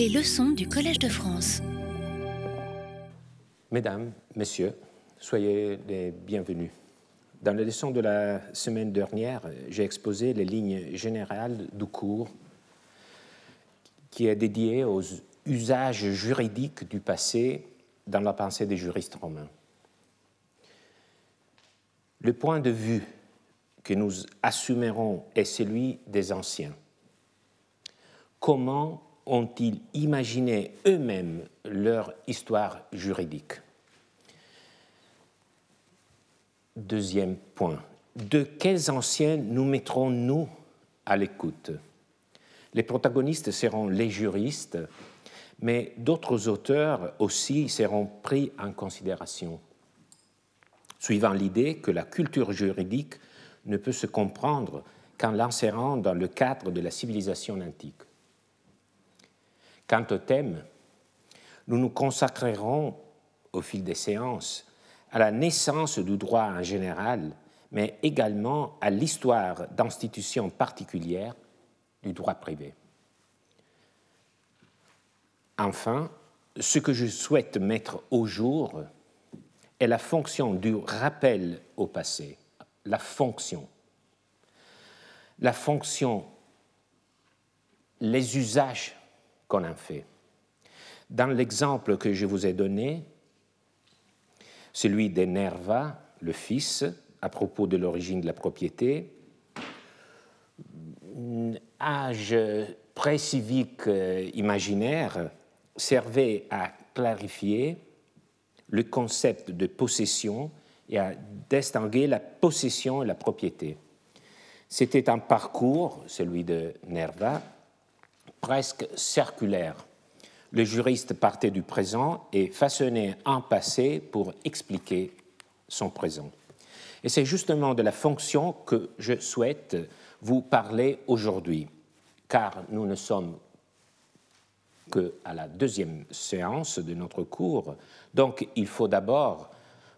Les leçons du Collège de France. Mesdames, Messieurs, soyez les bienvenus. Dans la leçon de la semaine dernière, j'ai exposé les lignes générales du cours qui est dédié aux usages juridiques du passé dans la pensée des juristes romains. Le point de vue que nous assumerons est celui des anciens. Comment ont-ils imaginé eux-mêmes leur histoire juridique? Deuxième point. De quels anciens nous mettrons-nous à l'écoute? Les protagonistes seront les juristes, mais d'autres auteurs aussi seront pris en considération, suivant l'idée que la culture juridique ne peut se comprendre qu'en l'insérant dans le cadre de la civilisation antique. Quant au thème, nous nous consacrerons au fil des séances à la naissance du droit en général, mais également à l'histoire d'institutions particulières du droit privé. Enfin, ce que je souhaite mettre au jour est la fonction du rappel au passé, la fonction. La fonction, les usages qu'on en fait. Dans l'exemple que je vous ai donné, celui d'Enerva, le fils, à propos de l'origine de la propriété, âge pré-civique euh, imaginaire servait à clarifier le concept de possession et à distinguer la possession et la propriété. C'était un parcours, celui de Nerva, presque circulaire. Le juriste partait du présent et façonnait un passé pour expliquer son présent. Et c'est justement de la fonction que je souhaite vous parler aujourd'hui, car nous ne sommes qu'à la deuxième séance de notre cours. Donc il faut d'abord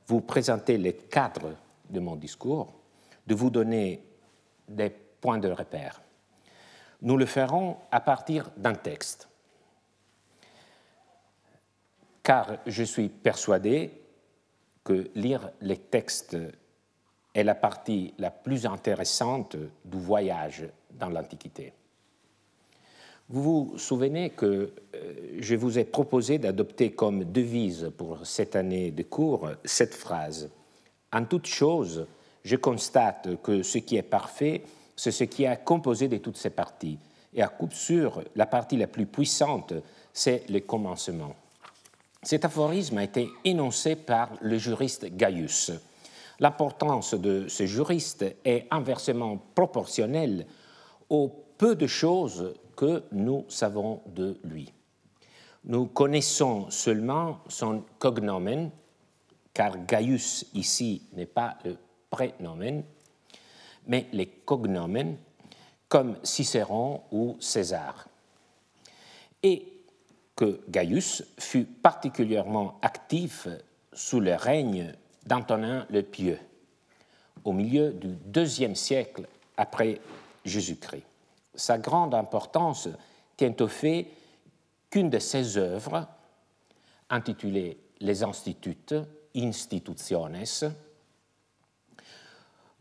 vous présenter les cadres de mon discours, de vous donner des points de repère. Nous le ferons à partir d'un texte, car je suis persuadé que lire les textes est la partie la plus intéressante du voyage dans l'Antiquité. Vous vous souvenez que euh, je vous ai proposé d'adopter comme devise pour cette année de cours cette phrase. En toute chose, je constate que ce qui est parfait, c'est ce qui est composé de toutes ces parties. Et à coup sûr, la partie la plus puissante, c'est le commencement. Cet aphorisme a été énoncé par le juriste Gaius. L'importance de ce juriste est inversement proportionnelle au peu de choses que nous savons de lui. Nous connaissons seulement son cognomen, car Gaius ici n'est pas le prénomen, mais les cognomens, comme Cicéron ou César. Et que Gaius fut particulièrement actif sous le règne d'Antonin le Pieux, au milieu du deuxième siècle après Jésus-Christ sa grande importance tient au fait qu'une de ses œuvres, intitulée Les Instituts, Institutiones,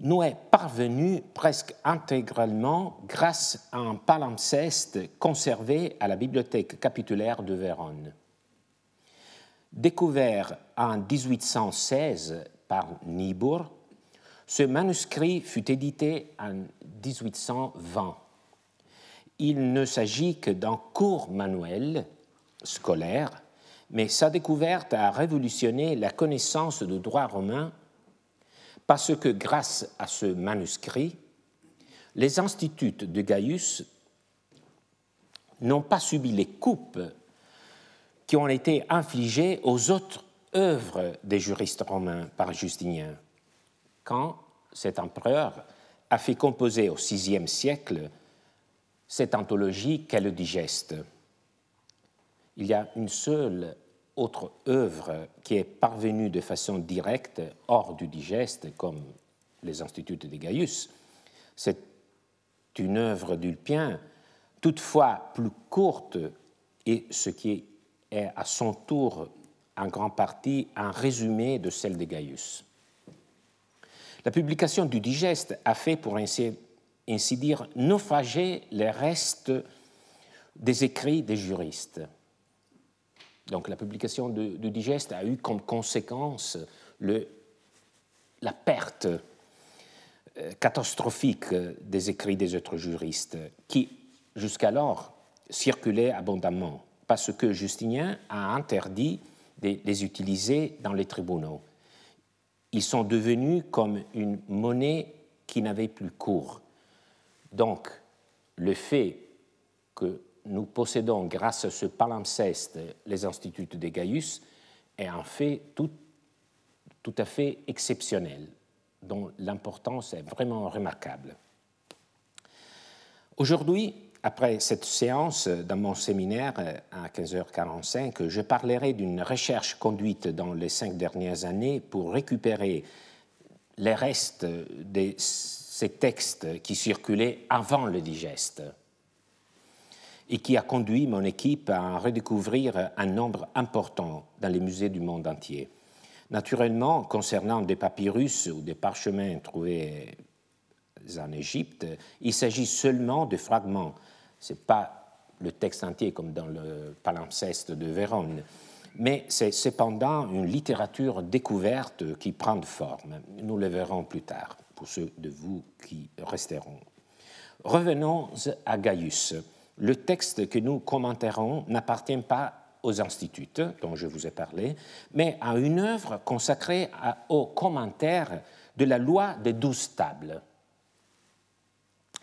nous est parvenue presque intégralement grâce à un palimpseste conservé à la bibliothèque capitulaire de Vérone. Découvert en 1816 par Niebuhr, ce manuscrit fut édité en 1820 il ne s'agit que d'un court manuel scolaire, mais sa découverte a révolutionné la connaissance du droit romain parce que grâce à ce manuscrit, les instituts de Gaius n'ont pas subi les coupes qui ont été infligées aux autres œuvres des juristes romains par Justinien, quand cet empereur a fait composer au VIe siècle cette anthologie qu'est le digeste. Il y a une seule autre œuvre qui est parvenue de façon directe hors du digeste, comme les instituts de Gaius. C'est une œuvre d'Ulpien, toutefois plus courte et ce qui est à son tour en grande partie un résumé de celle de Gaius. La publication du digeste a fait, pour ainsi, dire, naufrager les restes des écrits des juristes. Donc la publication du, digeste a eu comme conséquence le, la perte euh, catastrophique des écrits des autres juristes qui, jusqu'alors, circulaient abondamment parce que Justinien a interdit de les utiliser dans les tribunaux. Ils sont devenus comme une monnaie qui n'avait plus cours. Donc, le fait que nous possédons, grâce à ce palimpseste, les instituts de Gaius, est un fait tout, tout à fait exceptionnel, dont l'importance est vraiment remarquable. Aujourd'hui, après cette séance, dans mon séminaire à 15h45, je parlerai d'une recherche conduite dans les cinq dernières années pour récupérer les restes de ces textes qui circulaient avant le digeste et qui a conduit mon équipe à redécouvrir un nombre important dans les musées du monde entier. Naturellement, concernant des papyrus ou des parchemins trouvés en Égypte, il s'agit seulement de fragments ce n'est pas le texte entier comme dans le palimpseste de Vérone, mais c'est cependant une littérature découverte qui prend forme. Nous le verrons plus tard pour ceux de vous qui resteront. Revenons à Gaius. Le texte que nous commenterons n'appartient pas aux instituts dont je vous ai parlé, mais à une œuvre consacrée aux commentaires de la loi des douze tables.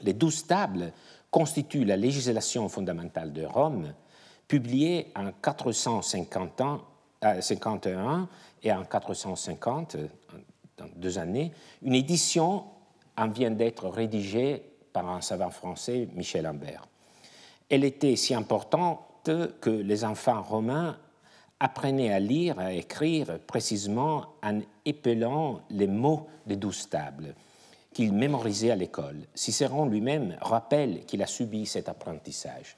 Les douze tables constitue la législation fondamentale de Rome, publiée en 451 euh, et en 450, dans deux années. Une édition en vient d'être rédigée par un savant français, Michel Ambert. Elle était si importante que les enfants romains apprenaient à lire, à écrire précisément en épelant les mots des douze tables qu'il mémorisait à l'école. Cicéron lui-même rappelle qu'il a subi cet apprentissage.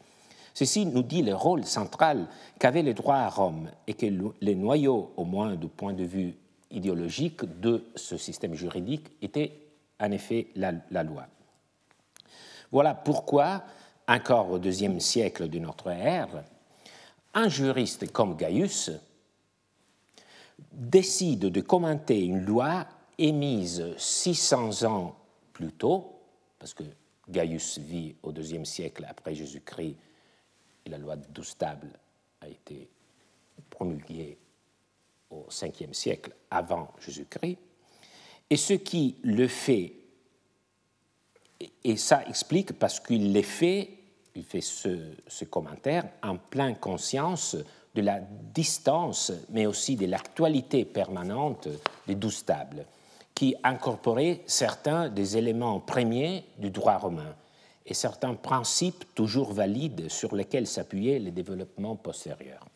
Ceci nous dit le rôle central qu'avait le droit à Rome et que les noyaux, au moins du point de vue idéologique, de ce système juridique était en effet la loi. Voilà pourquoi, encore au deuxième siècle de notre ère, un juriste comme Gaius décide de commenter une loi émise 600 ans plus tôt, parce que Gaius vit au deuxième siècle après Jésus-Christ et la loi de douze tables a été promulguée au cinquième siècle avant Jésus-Christ, et ce qui le fait, et ça explique parce qu'il l'est fait, il fait ce, commentaire en pleine conscience de la distance, mais aussi de l'actualité permanente des douze tables qui incorporait certains des éléments premiers du droit romain et certains principes toujours valides sur lesquels s'appuyaient les développements postérieurs.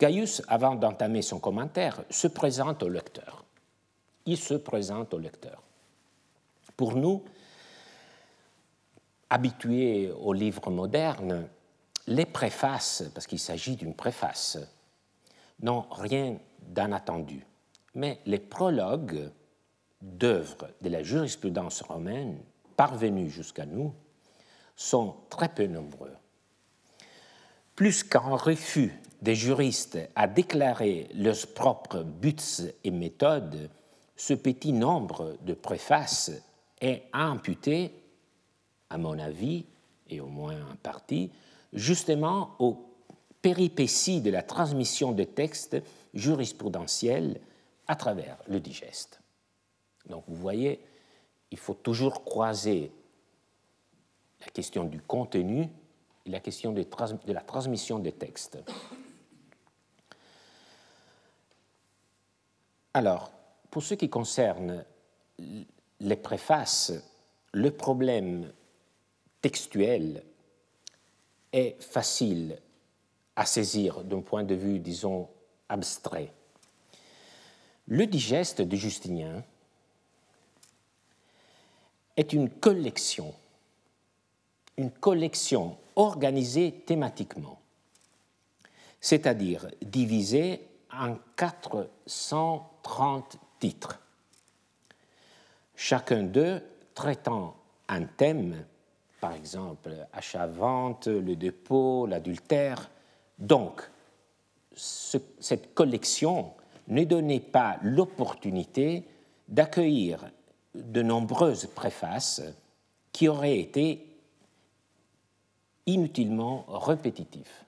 Gaius, avant d'entamer son commentaire, se présente au lecteur. Il se présente au lecteur. Pour nous, habitués aux livres modernes, les préfaces, parce qu'il s'agit d'une préface, n'ont rien d'inattendu. Mais les prologues d'œuvres de la jurisprudence romaine parvenues jusqu'à nous sont très peu nombreux. Plus qu'un refus des juristes à déclarer leurs propres buts et méthodes, ce petit nombre de préfaces est imputé, à mon avis, et au moins en partie, justement aux péripéties de la transmission des textes jurisprudentiels à travers le digeste. Donc vous voyez, il faut toujours croiser la question du contenu et la question de, la transmission des textes. Alors, pour ce qui concerne les préfaces, le problème textuel est facile à saisir d'un point de vue, disons, abstrait. Le digeste de Justinien est une collection, une collection organisée thématiquement. c'est-à-dire divisé en 430 titres, chacun d'eux traitant un thème, par exemple achat-vente, le dépôt, l'adultère. Donc, cette collection ne donnait pas l'opportunité d'accueillir de nombreuses préfaces qui auraient été inutilement répétitives.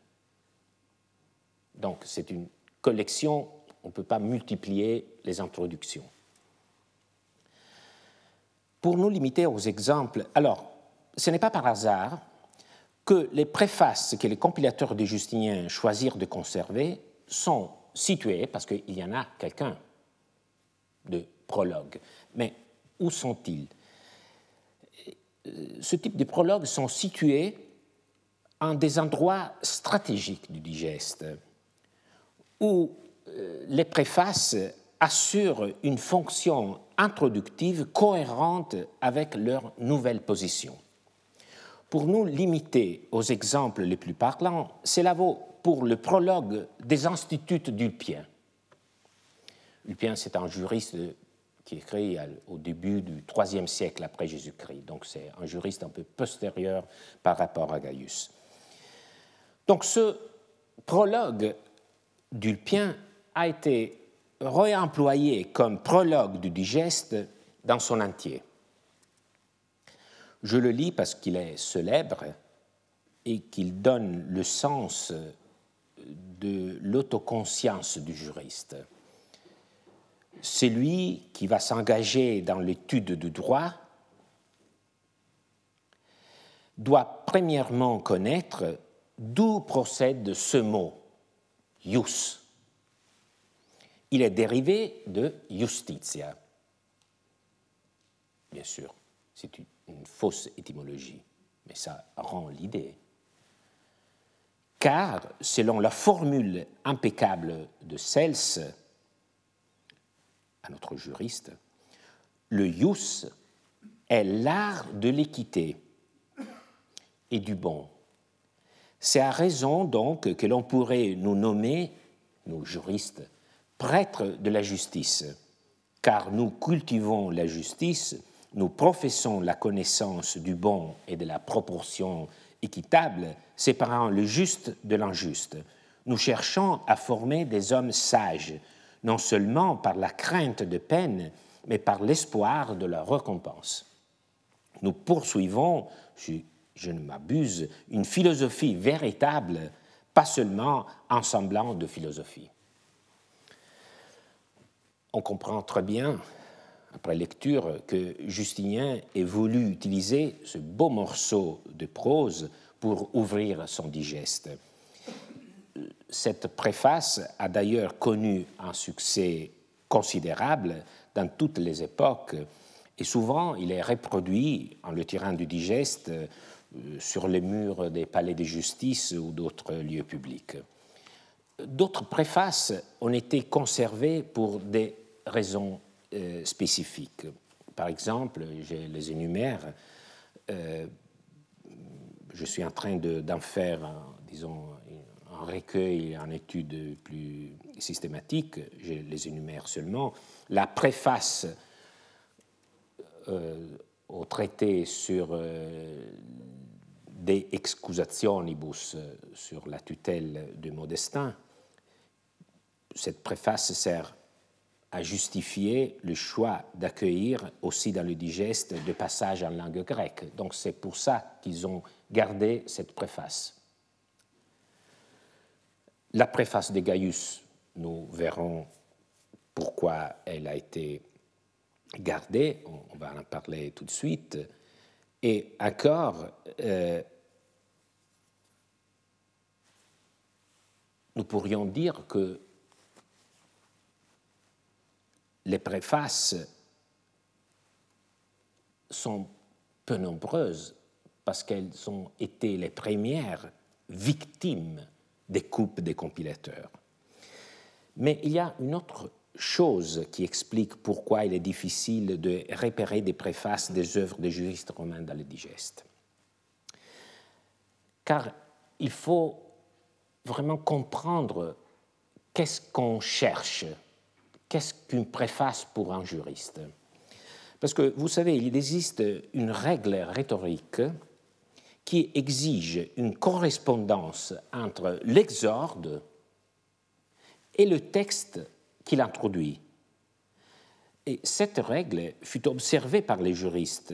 Donc c'est une collection, on ne peut pas multiplier les introductions. Pour nous limiter aux exemples, alors, ce n'est pas par hasard que les préfaces que les compilateurs de Justinien choisirent de conserver sont situées, parce qu'il y en a quelqu'un de prologue, mais où sont-ils? Ce type de prologues sont situés en des endroits stratégiques du digeste, où euh, les préfaces assurent une fonction introductive cohérente avec leur nouvelle position. Pour nous limiter aux exemples les plus parlants, cela vaut pour le prologue des instituts d'Ulpien. Ulpien, c'est un juriste qui créé au début du IIIe siècle après Jésus-Christ, donc c'est un juriste un peu postérieur par rapport à Gaius. Donc ce prologue d'Ulpien a été réemployé comme prologue du digeste dans son entier. Je le lis parce qu'il est célèbre et qu'il donne le sens de l'autoconscience du juriste. C'est lui qui va s'engager dans l'étude du droit doit premièrement connaître d'où procède ce mot, ius. Il est dérivé de justitia. Bien sûr, c'est une fausse étymologie, mais ça rend l'idée. Car, selon la formule impeccable de Cels, à notre juriste, le ius est l'art de l'équité et du bon. C'est à raison donc que l'on pourrait nous nommer, nous juristes, prêtres de la justice, car nous cultivons la justice, nous professons la connaissance du bon et de la proportion équitable, séparant le juste de l'injuste. Nous cherchons à former des hommes sages, non seulement par la crainte de peine, mais par l'espoir de leur récompense. Nous poursuivons, je ne m'abuse, une philosophie véritable, pas seulement un semblant de philosophie. On comprend très bien, après lecture, que Justinien ait voulu utiliser ce beau morceau de prose pour ouvrir son digeste. Cette préface a d'ailleurs connu un succès considérable dans toutes les époques et souvent il est reproduit en le tirant du digeste euh, sur les murs des palais de justice ou d'autres lieux publics. D'autres préfaces ont été conservées pour des raisons euh, spécifiques. Par exemple, je les énumère, euh, je suis en train d'en faire, disons, un recueil en étude plus systématique, je les énumère seulement. La préface au traité sur de excusationibus sur la tutelle de Modestin, cette préface sert à justifier le choix d'accueillir aussi dans le digeste de passages en langue grecque. Donc c'est pour ça qu'ils ont gardé cette préface. La préface de Gaius, nous verrons pourquoi elle a été gardée, on va en parler tout de suite. Et encore, euh, nous pourrions dire que les préfaces sont peu nombreuses parce qu'elles ont été les premières victimes des coupes des compilateurs. Mais il y a une autre chose qui explique pourquoi il est difficile de repérer des préfaces des œuvres des juristes romains dans le digeste. Car il faut vraiment comprendre qu'est-ce qu'on cherche, qu'est-ce qu'une préface pour un juriste? Parce que vous savez, il existe une règle rhétorique qui exige une correspondance entre l'exorde et le texte qu'il introduit. Et cette règle fut observée par les juristes.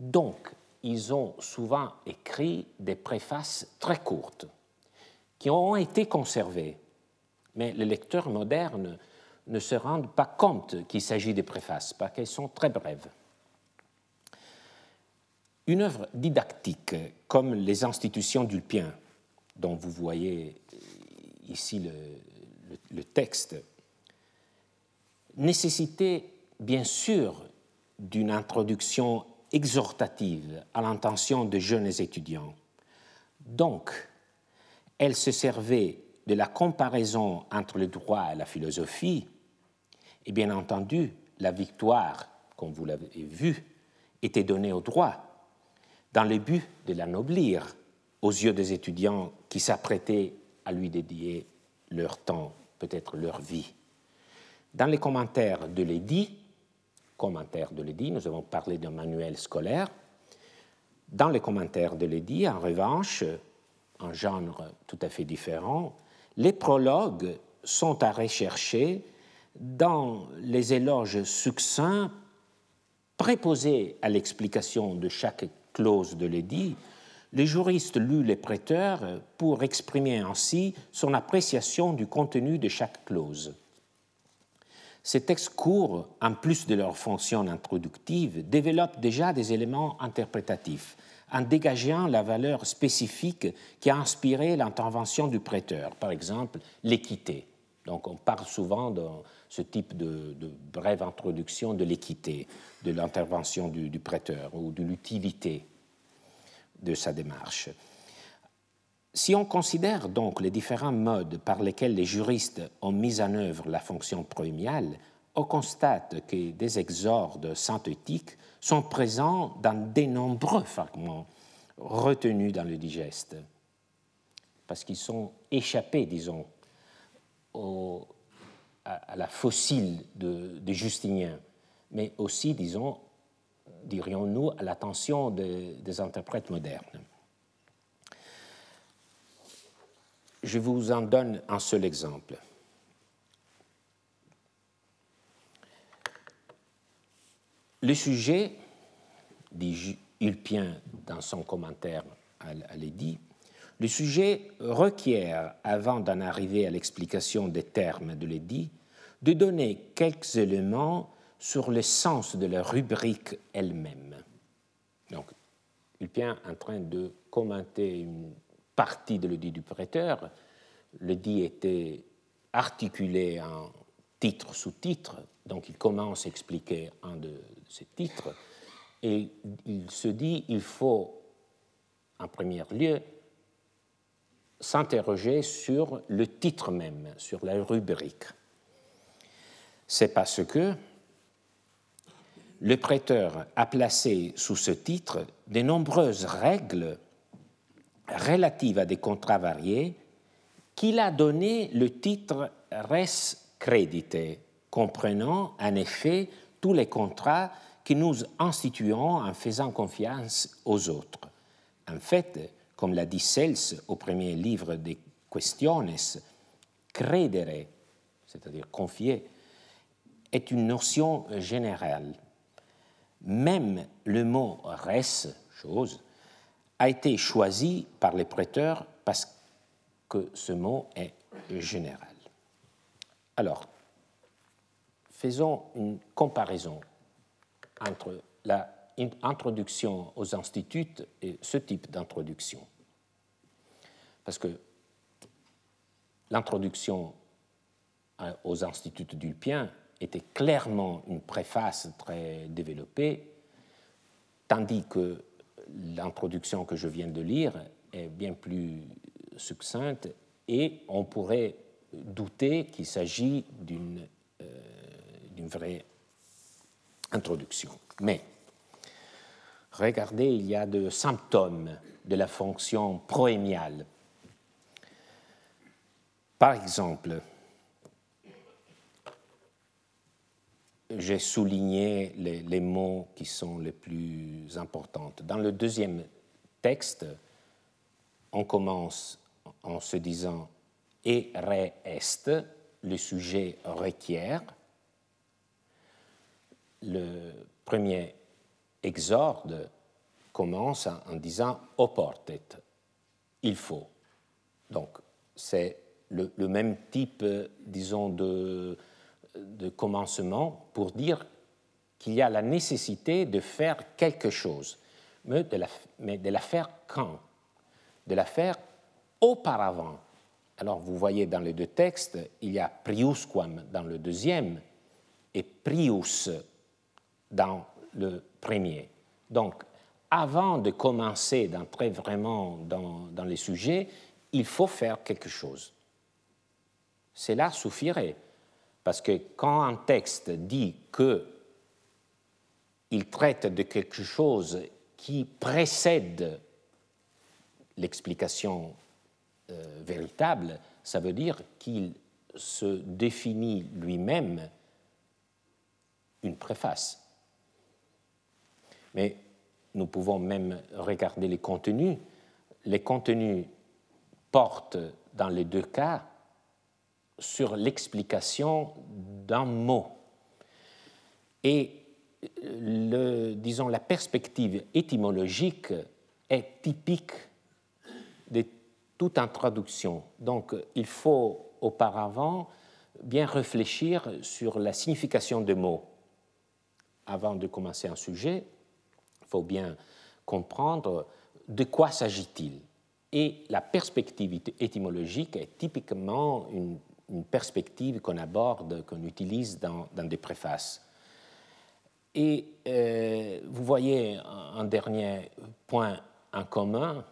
Donc, ils ont souvent écrit des préfaces très courtes qui ont été conservées. Mais les lecteurs modernes ne se rendent pas compte qu'il s'agit de préfaces parce qu'elles sont très brèves. Une œuvre didactique comme les institutions d'Ulpien, dont vous voyez ici le, le texte, nécessitait bien sûr d'une introduction exhortative à l'intention de jeunes étudiants. Donc, elle se servait de la comparaison entre le droit et la philosophie, et bien entendu, la victoire, comme vous l'avez vu, était donnée au droit, dans le but de l'anoblir aux yeux des étudiants qui s'apprêtaient à lui dédier leur temps, peut-être leur vie. Dans les commentaires de l'édit, commentaires de l'édit, nous avons parlé d'un manuel scolaire. Dans les commentaires de l'édit, en revanche, un genre tout à fait différent, les prologues sont à rechercher dans les éloges succincts préposés à l'explication de chaque clause de l'édit, les juristes lus les prêteurs pour exprimer ainsi son appréciation du contenu de chaque clause. Ces textes courts, en plus de leur fonction introductive, développent déjà des éléments interprétatifs, en dégageant la valeur spécifique qui a inspiré l'intervention du prêteur, par exemple l'équité. Donc on parle souvent de ce type de, brève introduction de l'équité, de l'intervention du, prêteur ou de l'utilité de sa démarche. Si on considère donc les différents modes par lesquels les juristes ont mis en œuvre la fonction proémiale, on constate que des exordes synthétiques sont présents dans de nombreux fragments retenus dans le digeste, parce qu'ils sont échappés, disons, à, la fossile de, Justinien, mais aussi, disons, dirions-nous, à l'attention des interprètes modernes. Je vous en donne un seul exemple. Le sujet, dit Ulpien dans son commentaire à l'édit, le sujet requiert, avant d'en arriver à l'explication des termes de l'édit, de donner quelques éléments sur le sens de la rubrique elle-même. Donc, Ulpien est en train de commenter une partie de l'édit du prêteur. L'édit était articulé en titre sous titre, donc il commence à expliquer un de ces titres, et il se dit il faut, en premier lieu, s'interroger sur le titre même, sur la rubrique. C'est parce que le prêteur a placé sous ce titre de nombreuses règles relative à des contrats variés qu'il a donné le titre res credite, comprenant en effet tous les contrats que nous instituons en faisant confiance aux autres. En fait, comme l'a dit Sels au premier livre des Questiones, credere, c'est-à-dire confier, est une notion générale. Même le mot res, chose, a été choisi par les prêteurs parce que ce mot est général. Alors, faisons une comparaison entre l'introduction aux instituts et ce type d'introduction. Parce que l'introduction aux instituts d'Ulpien était clairement une préface très développée, tandis que l'introduction que je viens de lire est bien plus succincte et on pourrait douter qu'il s'agit d'une euh, vraie introduction. Mais regardez, il y a des symptômes de la fonction proémiale. Par exemple, j'ai souligné les, les, mots qui sont les plus importants. Dans le deuxième texte, on commence en se disant et est, le sujet requiert. Le premier exorde commence en disant oportet, il faut. Donc c'est le, même type, disons, de, de commencement pour dire qu'il y a la nécessité de faire quelque chose, mais de la, mais de la faire quand? De la faire auparavant. Alors vous voyez dans les deux textes, il y a priusquam dans le deuxième et prius dans le premier. Donc avant de commencer d'entrer vraiment dans, les sujets, il faut faire quelque chose. Cela suffirait. Parce que quand un texte dit que il traite de quelque chose qui précède l'explication euh, véritable, ça veut dire qu'il se définit lui-même une préface. Mais nous pouvons même regarder les contenus. Les contenus portent dans les deux cas sur l'explication d'un mot. Et disons, la perspective étymologique est typique de toute introduction. Donc il faut auparavant bien réfléchir sur la signification des mots. Avant de commencer un sujet, faut bien comprendre de quoi s'agit-il? Et la perspective étymologique est typiquement une perspective qu'on aborde, qu'on utilise dans, des préfaces. Et euh, vous voyez un, dernier point en commun.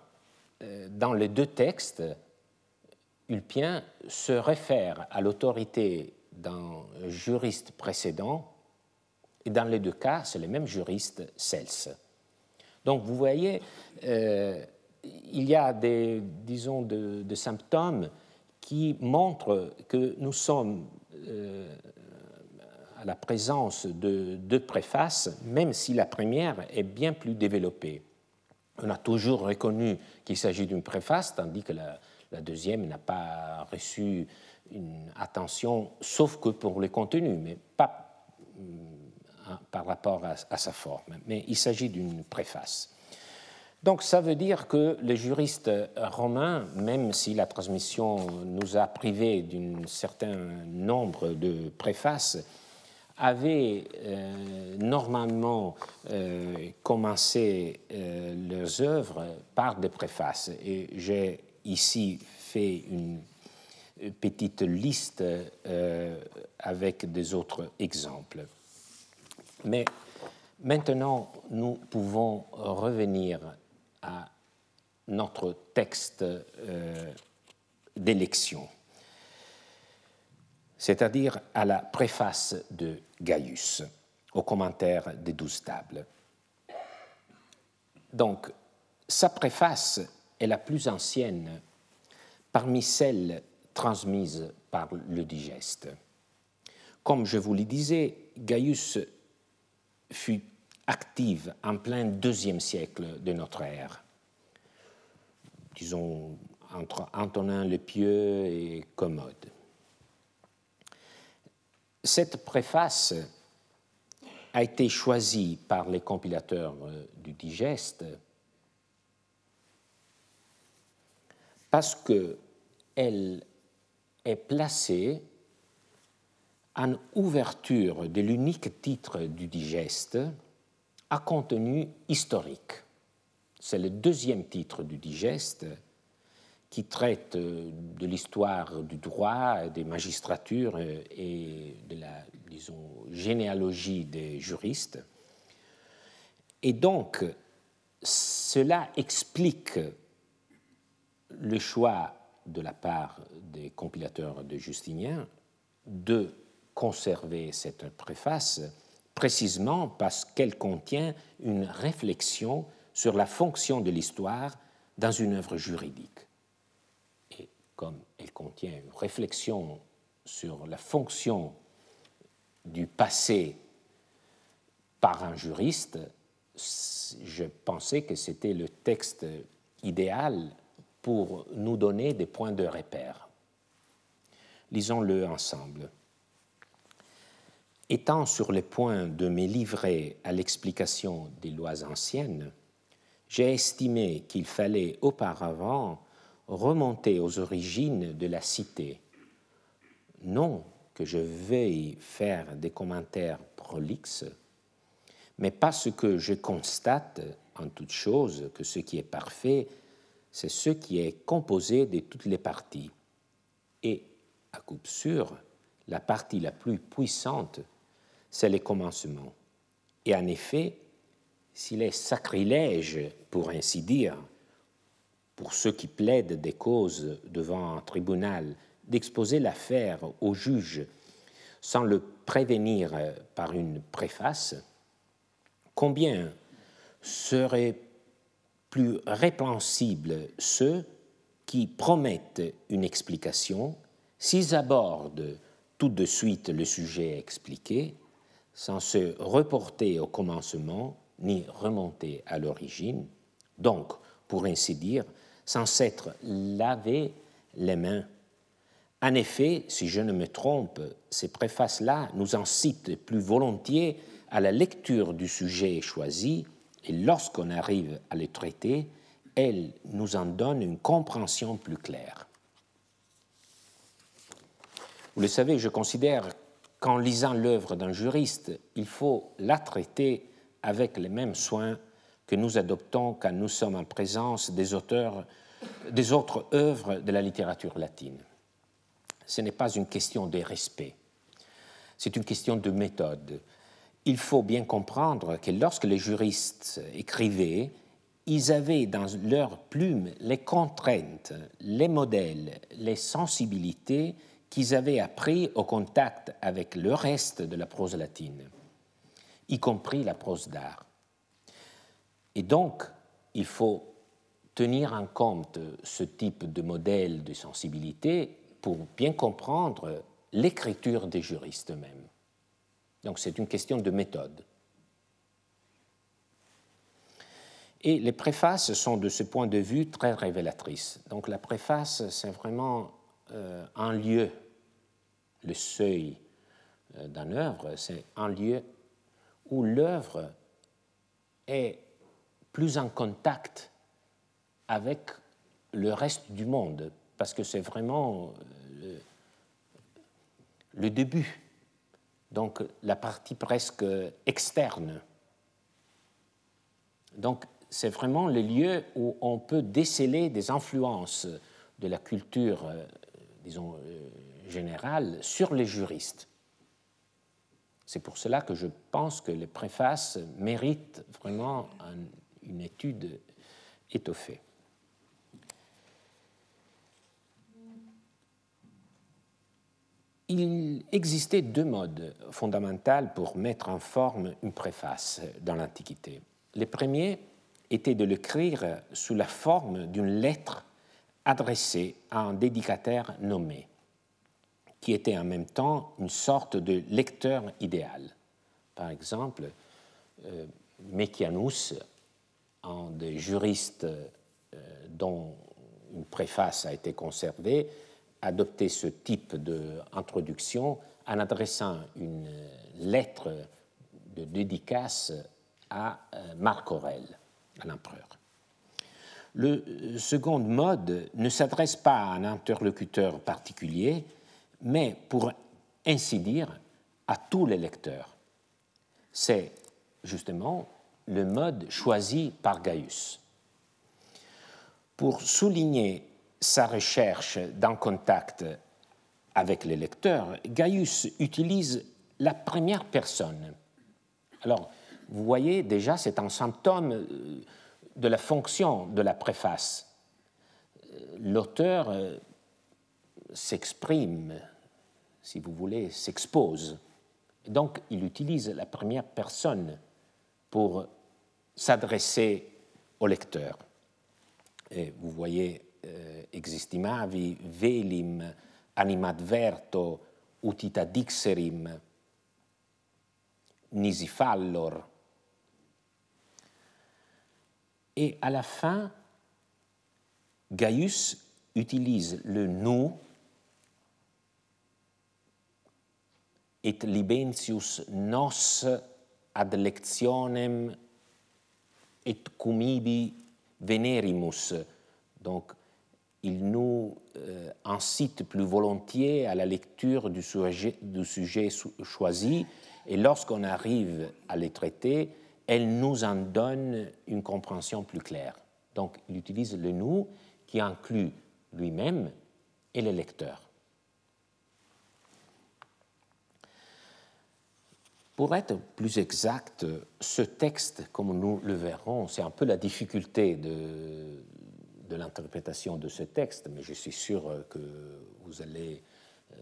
Euh, dans les deux textes, Ulpien se réfère à l'autorité d'un juriste précédent, et dans les deux cas, c'est le même juriste, Cels. Donc vous voyez, euh, il y a des, disons, symptômes qui montre que nous sommes euh, à la présence de deux préfaces, même si la première est bien plus développée. On a toujours reconnu qu'il s'agit d'une préface, tandis que la, deuxième n'a pas reçu une attention, sauf que pour le contenu, mais pas euh, par rapport à, à sa forme. Mais il s'agit d'une préface. Donc ça veut dire que les juristes romains, même si la transmission nous a privés d'un certain nombre de préfaces, avaient euh, normalement euh, commencé euh, leurs œuvres par des préfaces. Et j'ai ici fait une petite liste avec des autres exemples. Mais maintenant, nous pouvons revenir à notre texte euh, d'élection, c'est-à-dire à la préface de Gaius, au commentaire des douze tables. Donc, sa préface est la plus ancienne parmi celles transmises par le digeste. Comme je vous le disais, Gaius fut active en plein deuxième siècle de notre ère, disons entre Antonin le Pieux et Commode. Cette préface a été choisie par les compilateurs du digeste parce qu'elle est placée en ouverture de l'unique titre du digeste à contenu historique. C'est le deuxième titre du digeste qui traite de l'histoire du droit, des magistratures et de la disons, généalogie des juristes. Et donc, cela explique le choix de la part des compilateurs de Justinien de conserver cette préface précisément parce qu'elle contient une réflexion sur la fonction de l'histoire dans une œuvre juridique. Et comme elle contient une réflexion sur la fonction du passé par un juriste, je pensais que c'était le texte idéal pour nous donner des points de repère. Lisons-le ensemble. Étant sur le point de me livrer à l'explication des lois anciennes, j'ai estimé qu'il fallait auparavant remonter aux origines de la cité. Non que je veuille faire des commentaires prolixes, mais parce que je constate en toute chose que ce qui est parfait, c'est ce qui est composé de toutes les parties. Et, à coup sûr, la partie la plus puissante, c'est le commencement. Et en effet, s'il est sacrilège, pour ainsi dire, pour ceux qui plaident des causes devant un tribunal, d'exposer l'affaire au juge sans le prévenir par une préface, combien seraient plus répréhensibles ceux qui promettent une explication s'ils abordent tout de suite le sujet expliqué sans se reporter au commencement ni remonter à l'origine, donc, pour ainsi dire, sans s'être lavé les mains. En effet, si je ne me trompe, ces préfaces-là nous incitent plus volontiers à la lecture du sujet choisi, et lorsqu'on arrive à le traiter, elles nous en donnent une compréhension plus claire. Vous le savez, je considère qu'en lisant l'œuvre d'un juriste, il faut la traiter avec les mêmes soins que nous adoptons quand nous sommes en présence des auteurs des autres œuvres de la littérature latine. Ce n'est pas une question de respect, c'est une question de méthode. Il faut bien comprendre que lorsque les juristes écrivaient, ils avaient dans leur plume les contraintes, les modèles, les sensibilités qu'ils avaient appris au contact avec le reste de la prose latine, y compris la prose d'art. Et donc, il faut tenir en compte ce type de modèle de sensibilité pour bien comprendre l'écriture des juristes eux-mêmes. Donc c'est une question de méthode. Et les préfaces sont de ce point de vue très révélatrices. Donc la préface, c'est vraiment euh, un lieu le seuil euh, d'une œuvre, c'est un lieu où l'œuvre est plus en contact avec le reste du monde, parce que c'est vraiment euh, le, début, donc la partie presque externe. Donc c'est vraiment le lieu où on peut déceler des influences de la culture, euh, disons, général sur les juristes. C'est pour cela que je pense que les préfaces méritent vraiment une étude étoffée. Il existait deux modes fondamentaux pour mettre en forme une préface dans l'Antiquité. Le premier était de l'écrire sous la forme d'une lettre adressée à un dédicataire nommé qui était en même temps une sorte de lecteur idéal. Par exemple, euh, Mekianus, un des juristes euh, dont une préface a été conservée, adoptait ce type d'introduction en adressant une lettre de dédicace à euh, Marc Aurèle, à l'empereur. Le second mode ne s'adresse pas à un interlocuteur particulier, mais pour ainsi dire, à tous les lecteurs. C'est justement le mode choisi par Gaius. Pour souligner sa recherche d'un contact avec les lecteurs, Gaius utilise la première personne. Alors, vous voyez déjà, c'est un symptôme euh, de la fonction de la préface. L'auteur euh, s'exprime si vous voulez, s'expose. Donc, il utilise la première personne pour s'adresser au lecteur. Et vous voyez euh, existimavi velim animadverto utita dixerim nisi fallor. Et à la fin, Gaius utilise le nous et libentius nos ad lectionem et cumibi venerimus. Donc, il nous euh, incite plus volontiers à la lecture du sujet, du sujet choisi, et lorsqu'on arrive à les traiter, elle nous en donne une compréhension plus claire. Donc, il utilise le nous qui inclut lui-même et le lecteur. Pour être plus exact, ce texte, comme nous le verrons, c'est un peu la difficulté de, l'interprétation de ce texte, mais je suis sûr que vous allez euh,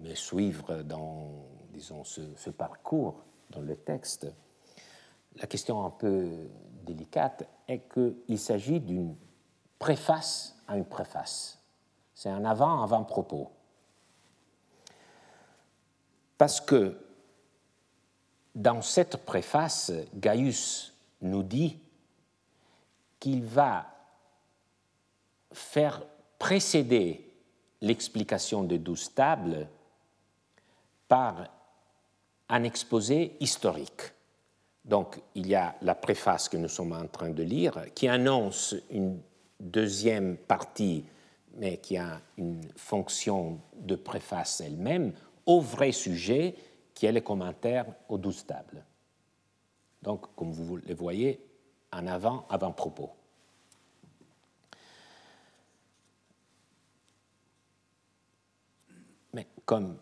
me suivre dans, disons, ce, ce parcours dans le texte. La question un peu délicate est qu'il s'agit d'une préface à une préface. C'est un avant-avant-propos. Parce que dans cette préface, Gaius nous dit qu'il va faire précéder l'explication des douze tables par un exposé historique. Donc, il y a la préface que nous sommes en train de lire qui annonce une deuxième partie, mais qui a une fonction de préface elle-même, au vrai sujet qui est le commentaire aux douze tables. Donc, comme vous le voyez, en avant, avant-propos. Mais comme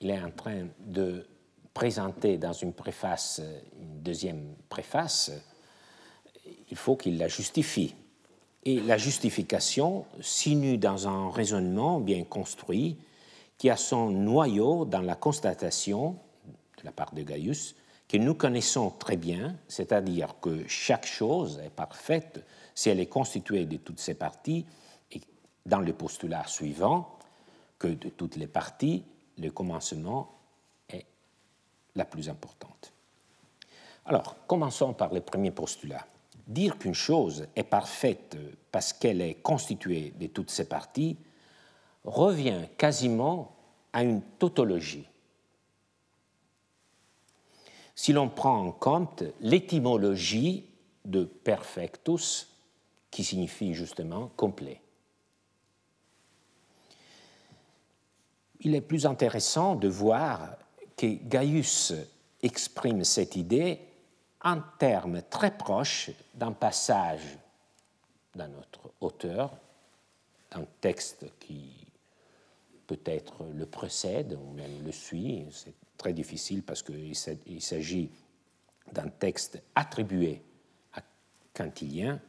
il est en train de présenter dans une préface une deuxième préface, il faut qu'il la justifie. Et la justification sinue dans un raisonnement bien construit qui a son noyau dans la constatation de la part de Gaius que nous connaissons très bien, c'est-à-dire que chaque chose est parfaite si elle est constituée de toutes ses parties, et dans le postulat suivant, que de toutes les parties, le commencement est la plus importante. Alors, commençons par le premier postulat. Dire qu'une chose est parfaite parce qu'elle est constituée de toutes ses parties revient quasiment à une tautologie. Si l'on prend en compte l'étymologie de perfectus, qui signifie justement complet. Il est plus intéressant de voir que Gaius exprime cette idée en termes très proches d'un passage d'un autre auteur, d'un texte qui peut-être le précède ou même le suit. C'est très difficile parce qu'il s'agit d'un texte attribué à Quintilien,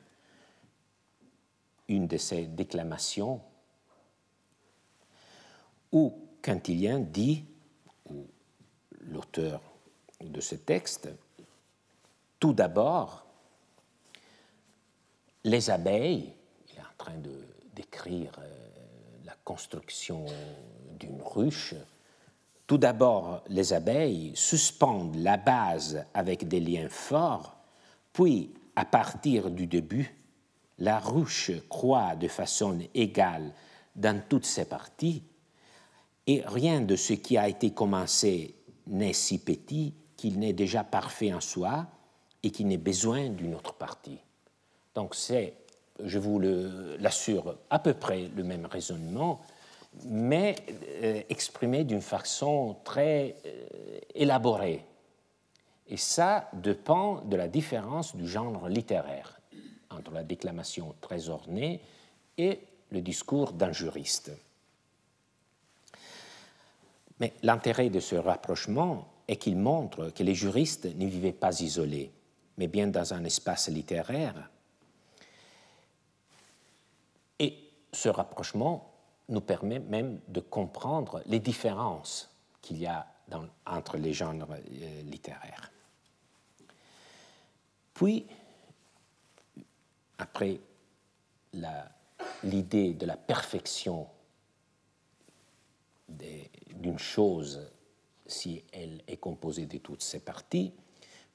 une de ses déclamations, où Quintilien dit, ou l'auteur de ce texte, tout d'abord, les abeilles, il est en train de décrire euh, construction d'une ruche, tout d'abord les abeilles suspendent la base avec des liens forts, puis à partir du début, la ruche croît de façon égale dans toutes ses parties, et rien de ce qui a été commencé n'est si petit qu'il n'est déjà parfait en soi et qu'il n'ait besoin d'une autre partie. Donc c'est je vous l'assure, à peu près le même raisonnement, mais euh, exprimé d'une façon très euh, élaborée. Et ça dépend de la différence du genre littéraire entre la déclamation très ornée et le discours d'un juriste. Mais l'intérêt de ce rapprochement est qu'il montre que les juristes ne vivaient pas isolés, mais bien dans un espace littéraire ce rapprochement nous permet même de comprendre les différences qu'il y a entre les genres euh, littéraires. Puis, après l'idée de la perfection d'une chose si elle est composée de toutes ses parties.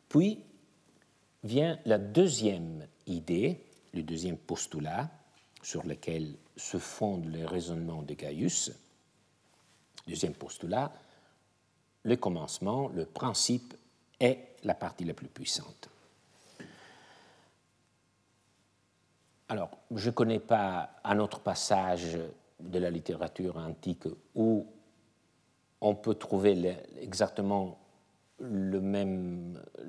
Puis vient la deuxième idée, le deuxième postulat sur lequel se fonde le raisonnement de Gaius. Deuxième postulat, le commencement, le principe est la partie la plus puissante. Alors, je ne connais pas un autre passage de la littérature antique où on peut trouver exactement la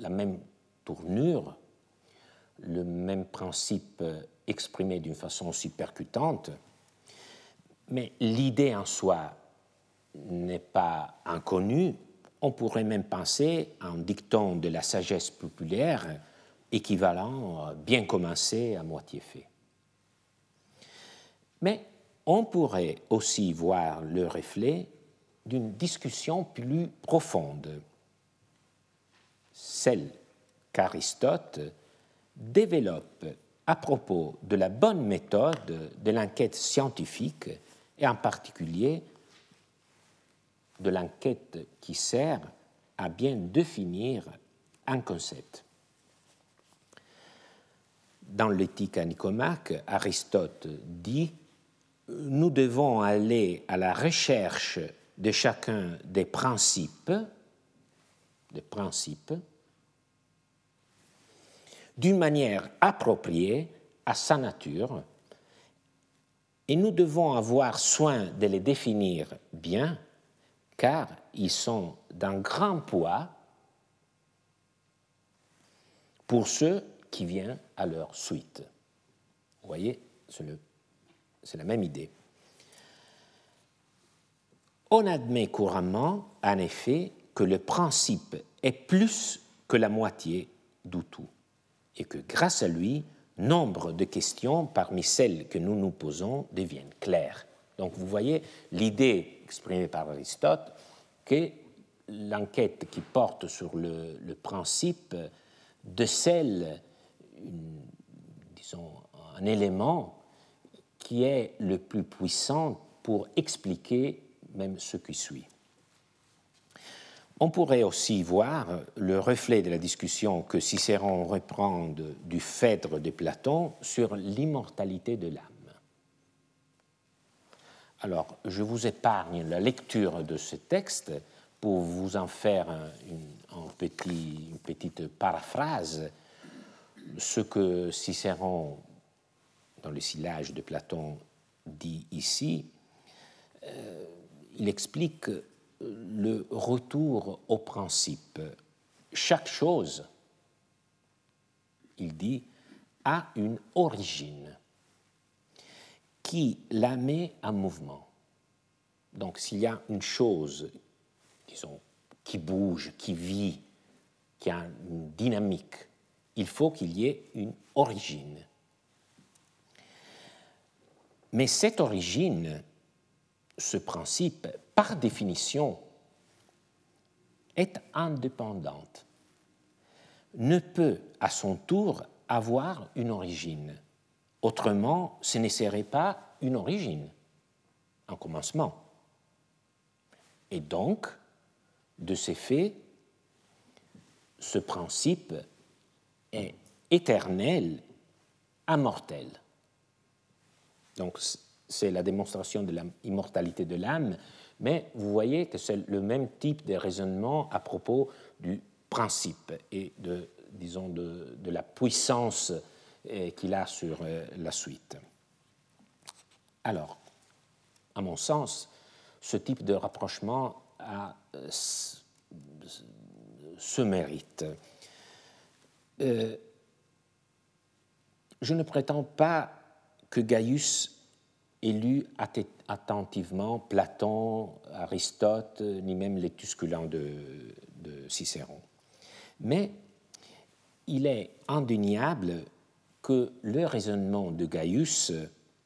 même tournure, le même principe exprimé d'une façon aussi percutante, mais l'idée en soi n'est pas inconnue. On pourrait même penser à un dicton de la sagesse populaire équivalent bien commencé à moitié fait. Mais on pourrait aussi voir le reflet d'une discussion plus profonde, celle qu'Aristote développe à propos de la bonne méthode de l'enquête scientifique et en particulier de l'enquête qui sert à bien définir un concept. Dans l'éthique à Nicomaque, Aristote dit Nous devons aller à la recherche de chacun des principes, des principes, d'une manière appropriée à sa nature, et nous devons avoir soin de les définir bien, car ils sont d'un grand poids pour ceux qui viennent à leur suite. Vous voyez, c'est la même idée. On admet couramment, en effet, que le principe est plus que la moitié du tout, et que grâce à lui, nombre de questions parmi celles que nous nous posons deviennent claires. Donc vous voyez l'idée exprimée par Aristote que l'enquête qui porte sur le, principe décèle disons, un élément qui est le plus puissant pour expliquer même ce qui suit. On pourrait aussi voir le reflet de la discussion que Cicéron reprend du Phèdre de Platon sur l'immortalité de l'âme. Alors, je vous épargne la lecture de ce texte pour vous en faire une, petit, une petite paraphrase. Ce que Cicéron, dans le sillage de Platon, dit ici, euh, il explique le retour au principe. Chaque chose, il dit, a une origine qui la met en mouvement. Donc s'il y a une chose, disons, qui bouge, qui vit, qui a une dynamique, il faut qu'il y ait une origine. Mais cette origine ce principe, par définition, est indépendante, ne peut à son tour avoir une origine. Autrement, ce ne serait pas une origine, un commencement. Et donc, de ces faits, ce principe est éternel, immortel. Donc, c'est la démonstration de l'immortalité de l'âme, mais vous voyez que c'est le même type de raisonnement à propos du principe et de, disons, de, la puissance euh, qu'il a sur euh, la suite. Alors, à mon sens, ce type de rapprochement a euh, ce mérite. je ne prétends pas que Gaius et lu attentivement Platon, Aristote, ni même les Tusculans de, Cicéron. Mais il est indéniable que le raisonnement de Gaius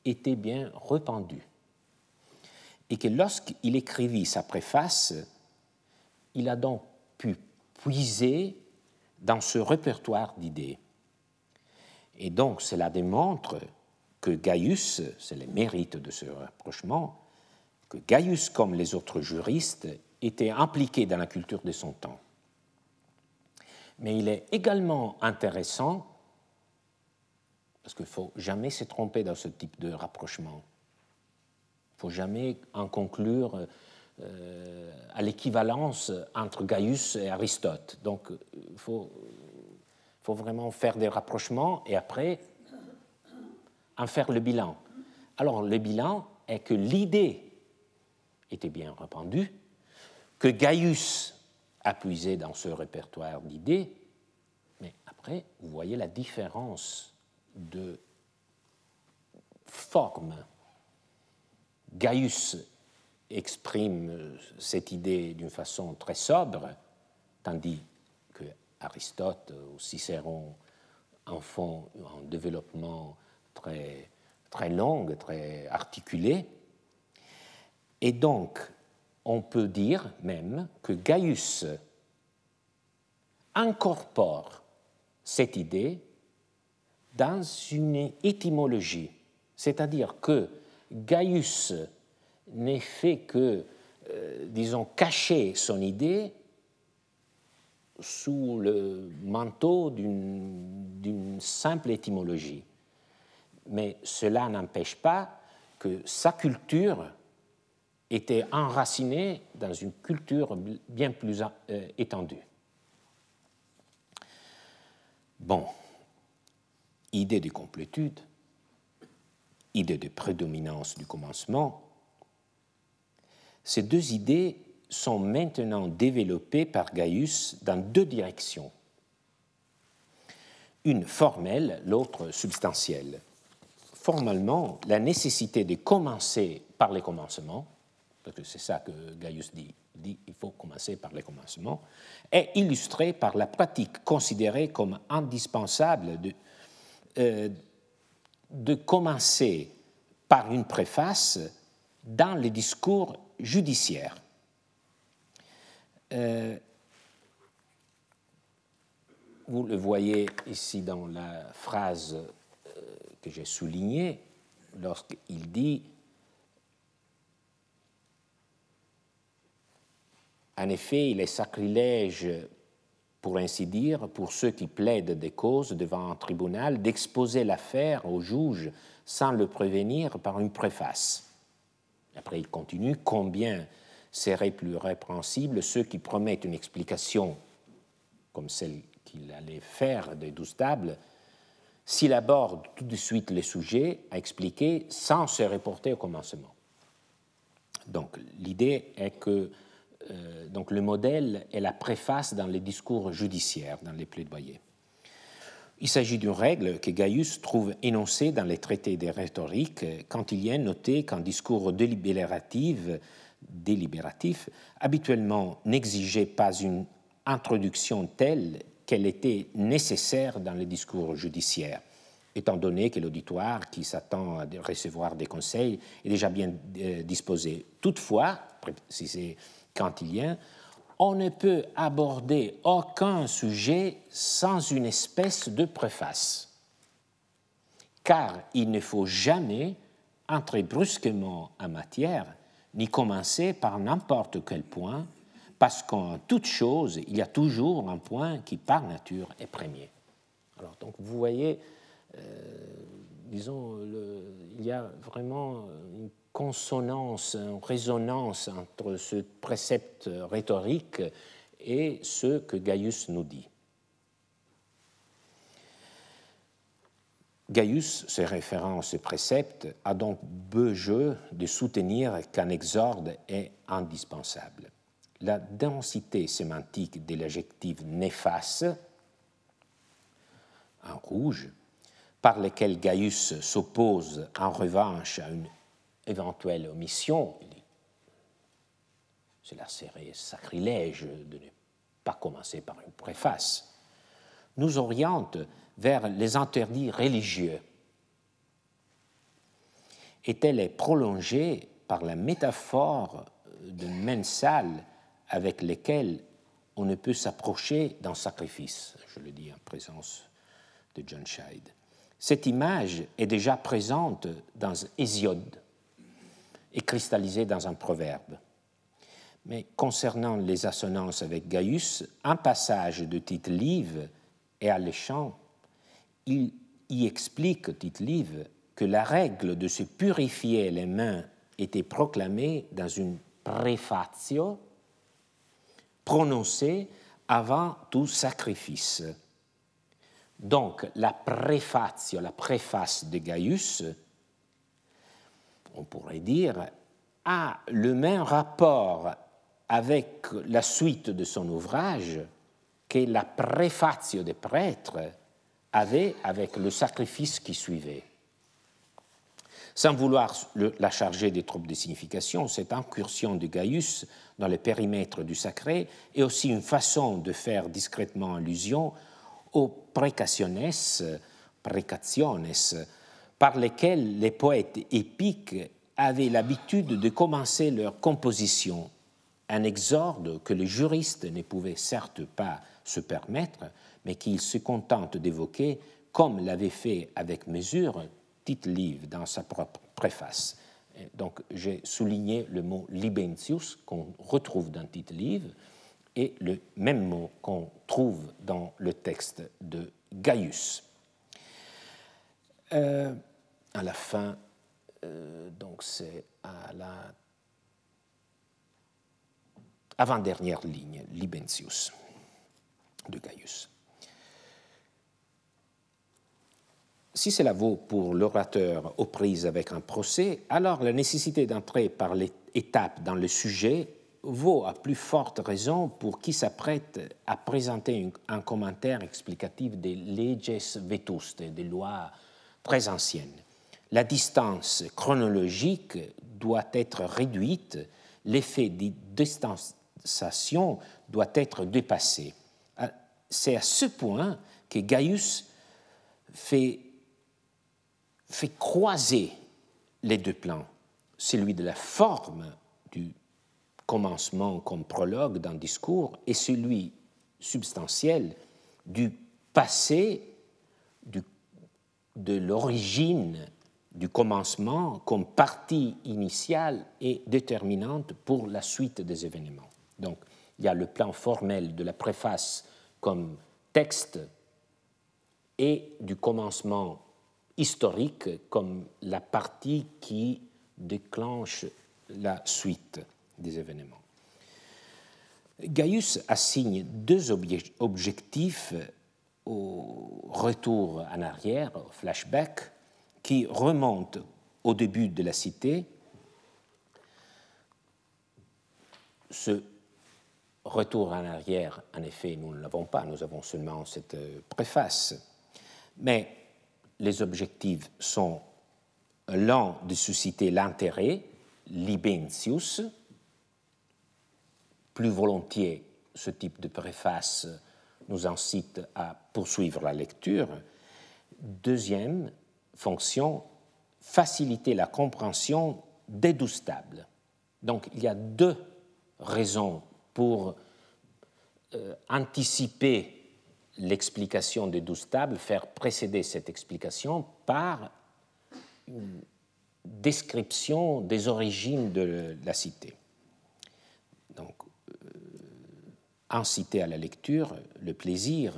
était bien répandu et que lorsqu'il écrivit sa préface, il a donc pu puiser dans ce répertoire d'idées. Et donc cela démontre que Gaius, c'est le mérite de ce rapprochement, que Gaius, comme les autres juristes, était impliqué dans la culture de son temps. Mais il est également intéressant, parce qu'il ne faut jamais se tromper dans ce type de rapprochement, il ne faut jamais en conclure euh, à l'équivalence entre Gaius et Aristote. Donc il faut, faut vraiment faire des rapprochements et après faire le bilan. Alors le bilan est que l'idée était bien répandue, que Gaius a puisé dans ce répertoire d'idées, mais après, vous voyez la différence de forme. Gaius exprime cette idée d'une façon très sobre, tandis que Aristote ou Cicéron en font un développement très, très long, très articulé. Et donc, on peut dire même que Gaius incorpore cette idée dans une étymologie, c'est-à-dire que Gaius n'est fait que, euh, disons, cacher son idée sous le manteau d'une simple étymologie. Mais cela n'empêche pas que sa culture était enracinée dans une culture bien plus euh, étendue. Bon, idée de complétude, idée de prédominance du commencement, ces deux idées sont maintenant développées par Gaius dans deux directions. Une formelle, l'autre substantielle. Formellement, la nécessité de commencer par les commencements, parce que c'est ça que Gaius dit, il faut commencer par les commencements, est illustrée par la pratique considérée comme indispensable de, euh, de commencer par une préface dans les discours judiciaires. Euh, vous le voyez ici dans la phrase que j'ai soulignée, lorsqu'il dit En effet, il est sacrilège, pour ainsi dire, pour ceux qui plaident des causes devant un tribunal, d'exposer l'affaire au juge sans le prévenir par une préface. Après, il continue Combien serait plus répréhensible ceux qui promettent une explication comme celle qu'il allait faire des douze tables, s'il aborde tout de suite les sujets à expliquer sans se reporter au commencement. Donc l'idée est que euh, donc le modèle est la préface dans les discours judiciaires, dans les plaidoyers. Il s'agit d'une règle que Gaius trouve énoncée dans les traités des rhétoriques quand il y est noté qu'un discours délibératif habituellement n'exigeait pas une introduction telle qu'elle était nécessaire dans les discours judiciaires, étant donné que l'auditoire qui s'attend à recevoir des conseils est déjà bien euh, disposé. Toutefois, si c'est cantilien, on ne peut aborder aucun sujet sans une espèce de préface, car il ne faut jamais entrer brusquement en matière, ni commencer par n'importe quel point, parce qu'en toute chose, il y a toujours un point qui, par nature, est premier. Alors, donc, vous voyez, euh, disons, il y a vraiment une consonance, une résonance entre ce précepte rhétorique et ce que Gaius nous dit. Gaius, se référant à ce précepte, a donc besoin de soutenir qu'un exorde est indispensable. La densité sémantique de l'adjectif néfaste, en rouge, par lequel Gaius s'oppose en revanche à une éventuelle omission, cela serait sacrilège de ne pas commencer par une préface, nous oriente vers les interdits religieux. Est-elle est prolongée par la métaphore de mensal avec lesquels on ne peut s'approcher d'un sacrifice, je le dis en présence de John Scheid. Cette image est déjà présente dans Hésiode et cristallisée dans un proverbe. Mais concernant les assonances avec Gaius, un passage de Tite Live est alléchant. Il y explique, Tite Live, que la règle de se purifier les mains était proclamée dans une préfatio prononcée avant tout sacrifice. Donc, la la préface de Gaius, on pourrait dire, a le même rapport avec la suite de son ouvrage que la préfatio des prêtres avait avec le sacrifice qui suivait. Sans vouloir la charger des troupes de signification, cette incursion de Gaius dans le périmètre du sacré est aussi une façon de faire discrètement allusion aux précationes, précationes par lesquelles les poètes épiques avaient l'habitude de commencer leur composition, un exorde que les juristes ne pouvaient certes pas se permettre, mais qu'ils se contentent d'évoquer, comme l'avait fait avec mesure Tite Live dans sa propre préface. Donc j'ai souligné le mot libentius qu'on retrouve dans Tite Live et le même mot qu'on trouve dans le texte de Gaius. Euh, à la fin, euh, donc c'est à la avant-dernière ligne, Libentius de Gaius. Si cela vaut pour l'orateur aux prises avec un procès, alors la nécessité d'entrer par l'étape dans le sujet vaut à plus forte raison pour qui s'apprête à présenter un commentaire explicatif des leges vetustes, des lois très anciennes. La distance chronologique doit être réduite, l'effet de distanciation doit être dépassé. Ah, c'est à ce point que Gaius fait fait croiser les deux plans, celui de la forme du commencement comme prologue d'un discours et celui substantiel du passé, de l'origine du commencement comme partie initiale et déterminante pour la suite des événements. Donc, il y a le plan formel de la préface comme texte et du commencement historique comme la partie qui déclenche la suite des événements. Gaius assigne deux objectifs au retour en arrière, au flashback, qui remontent au début de la cité. Ce retour en arrière, en effet, nous ne l'avons pas, nous avons seulement cette préface. Mais les objectifs sont l'un de susciter l'intérêt, libentius, plus volontiers ce type de préface nous incite à poursuivre la lecture. Deuxième fonction, faciliter la compréhension des douze tables. Donc il y a deux raisons pour euh, anticiper l'explication des douze tables, faire précéder cette explication par une description des origines de la cité. Donc, euh, inciter à la lecture, le plaisir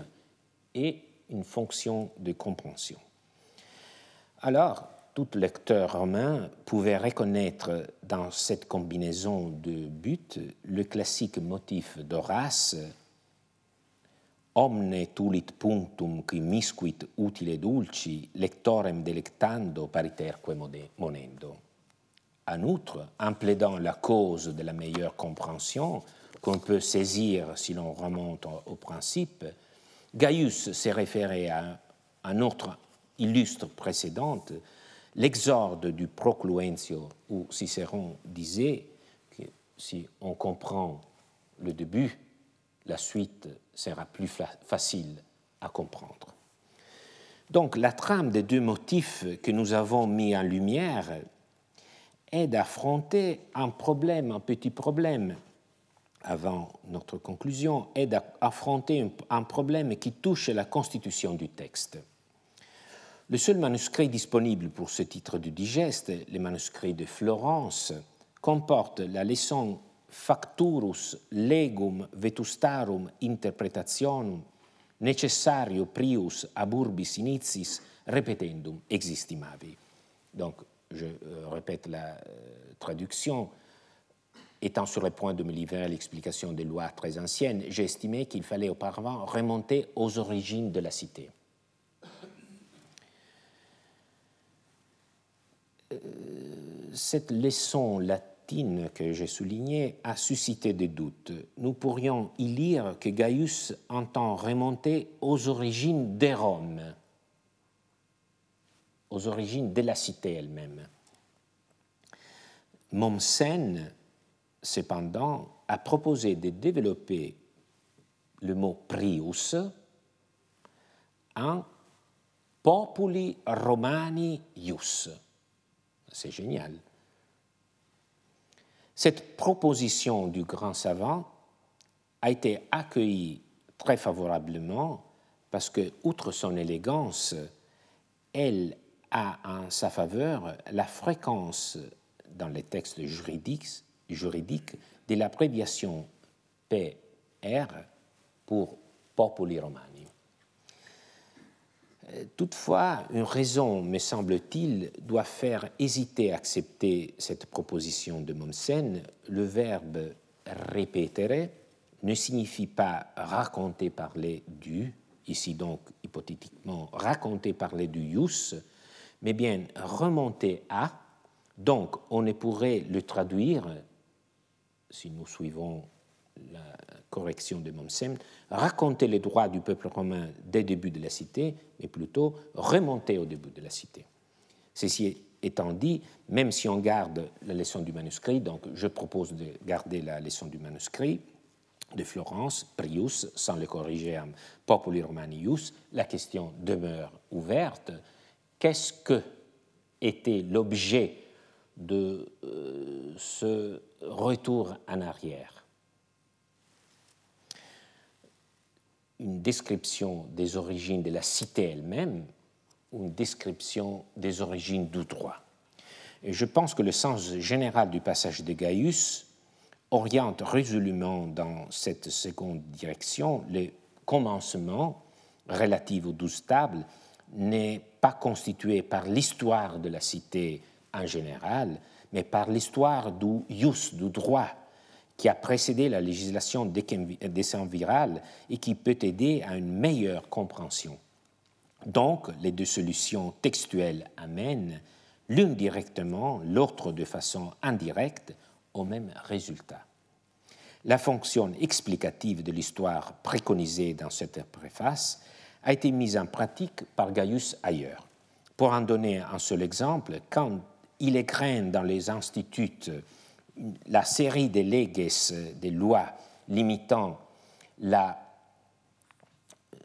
et une fonction de compréhension. Alors, tout lecteur romain pouvait reconnaître dans cette combinaison de buts le classique motif d'Horace omne tulit punctum qui misquit utile dulci lectorem delectando pariterque monendo. En outre, en plaidant la cause de la meilleure compréhension qu'on peut saisir si l'on remonte au principe, Gaius s'est référé à un autre illustre précédente, l'exorde du Procluentio, où Cicéron disait que si on comprend le début, la suite sera plus facile à comprendre. Donc la trame des deux motifs que nous avons mis en lumière est d'affronter un problème, un petit problème, avant notre conclusion, est d'affronter un problème qui touche la constitution du texte. Le seul manuscrit disponible pour ce titre du digeste, le manuscrit de Florence, comporte la leçon Facturus legum vetustarum interpretationum necessario prius ab urbis initis repetendum existimavi. Donc, je euh, répète la euh, traduction. Étant sur le point de me livrer à l'explication des lois très anciennes, j'ai estimé qu'il fallait auparavant remonter aux origines de la cité. Euh, cette leçon latine que j'ai soulignée a suscité des doutes. Nous pourrions y lire que Gaius entend remonter aux origines des Roms, aux origines de la cité elle-même. Mommsen, cependant, a proposé de développer le mot prius en populi romani ius. C'est génial. Cette proposition du grand savant a été accueillie très favorablement parce que, outre son élégance, elle a en sa faveur la fréquence dans les textes juridiques, de l'abréviation PR pour Populi Romani. Toutefois, une raison, me semble-t-il, doit faire hésiter à accepter cette proposition de Mommsen. Le verbe répéter ne signifie pas raconter, parler du, ici donc hypothétiquement raconter, parler du ius, mais bien remonter à. Donc, on ne pourrait le traduire, si nous suivons la correction de Mommsen, raconter les droits du peuple romain dès le début de la cité, mais plutôt remonter au début de la cité. Ceci étant dit, même si on garde la leçon du manuscrit, donc je propose de garder la leçon du manuscrit de Florence, Prius, sans le corriger en Populi Romanius, la question demeure ouverte. Qu'est-ce que était l'objet de euh, ce retour en arrière? Une description des origines de la cité elle-même une description des origines du droit. Et je pense que le sens général du passage de Gaius oriente résolument dans cette seconde direction. Le commencement relatif aux douze tables n'est pas constitué par l'histoire de la cité en général, mais par l'histoire du ius, du droit, qui a précédé la législation décemvirale et qui peut aider à une meilleure compréhension. Donc, les deux solutions textuelles amènent, l'une directement, l'autre de façon indirecte, au même résultat. La fonction explicative de l'histoire préconisée dans cette préface a été mise en pratique par Gaius ailleurs. Pour en donner un seul exemple, quand il est dans les instituts la série des leges, des lois limitant la. Euh,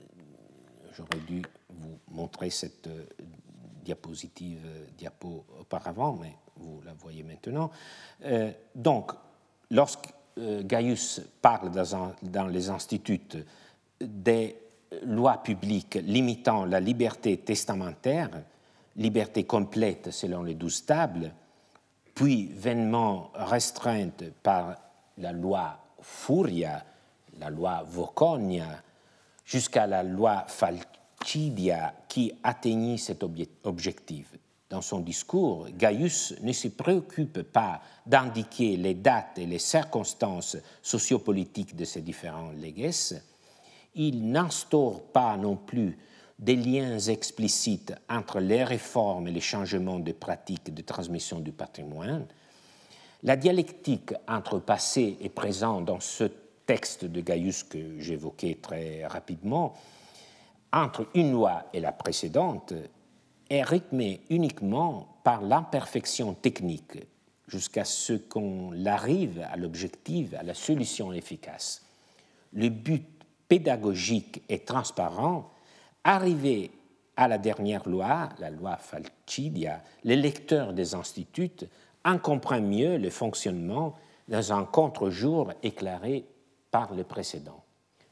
j'aurais dû vous montrer cette euh, diapositive euh, diapo auparavant, mais vous la voyez maintenant. donc, lorsque Gaius parle dans, dans, les instituts des lois publiques limitant la liberté testamentaire, liberté complète selon les douze tables, puis vainement restreinte par la loi Furia, la loi Voconia, jusqu'à la loi Falcidia qui atteignit cet objectif. Dans son discours, Gaius ne se préoccupe pas d'indiquer les dates et les circonstances sociopolitiques de ces différents leges. Il n'instaure pas non plus des liens explicites entre les réformes et les changements de pratiques de transmission du patrimoine, la dialectique entre passé et présent dans ce texte de Gaius que j'évoquais très rapidement, entre une loi et la précédente, est rythmée uniquement par l'imperfection technique jusqu'à ce qu'on arrive à l'objectif, à la solution efficace. Le but pédagogique et transparent Arrivé à la dernière loi, la loi Falcidia, les lecteurs des instituts en comprennent mieux le fonctionnement dans un contre-jour éclairé par le précédent.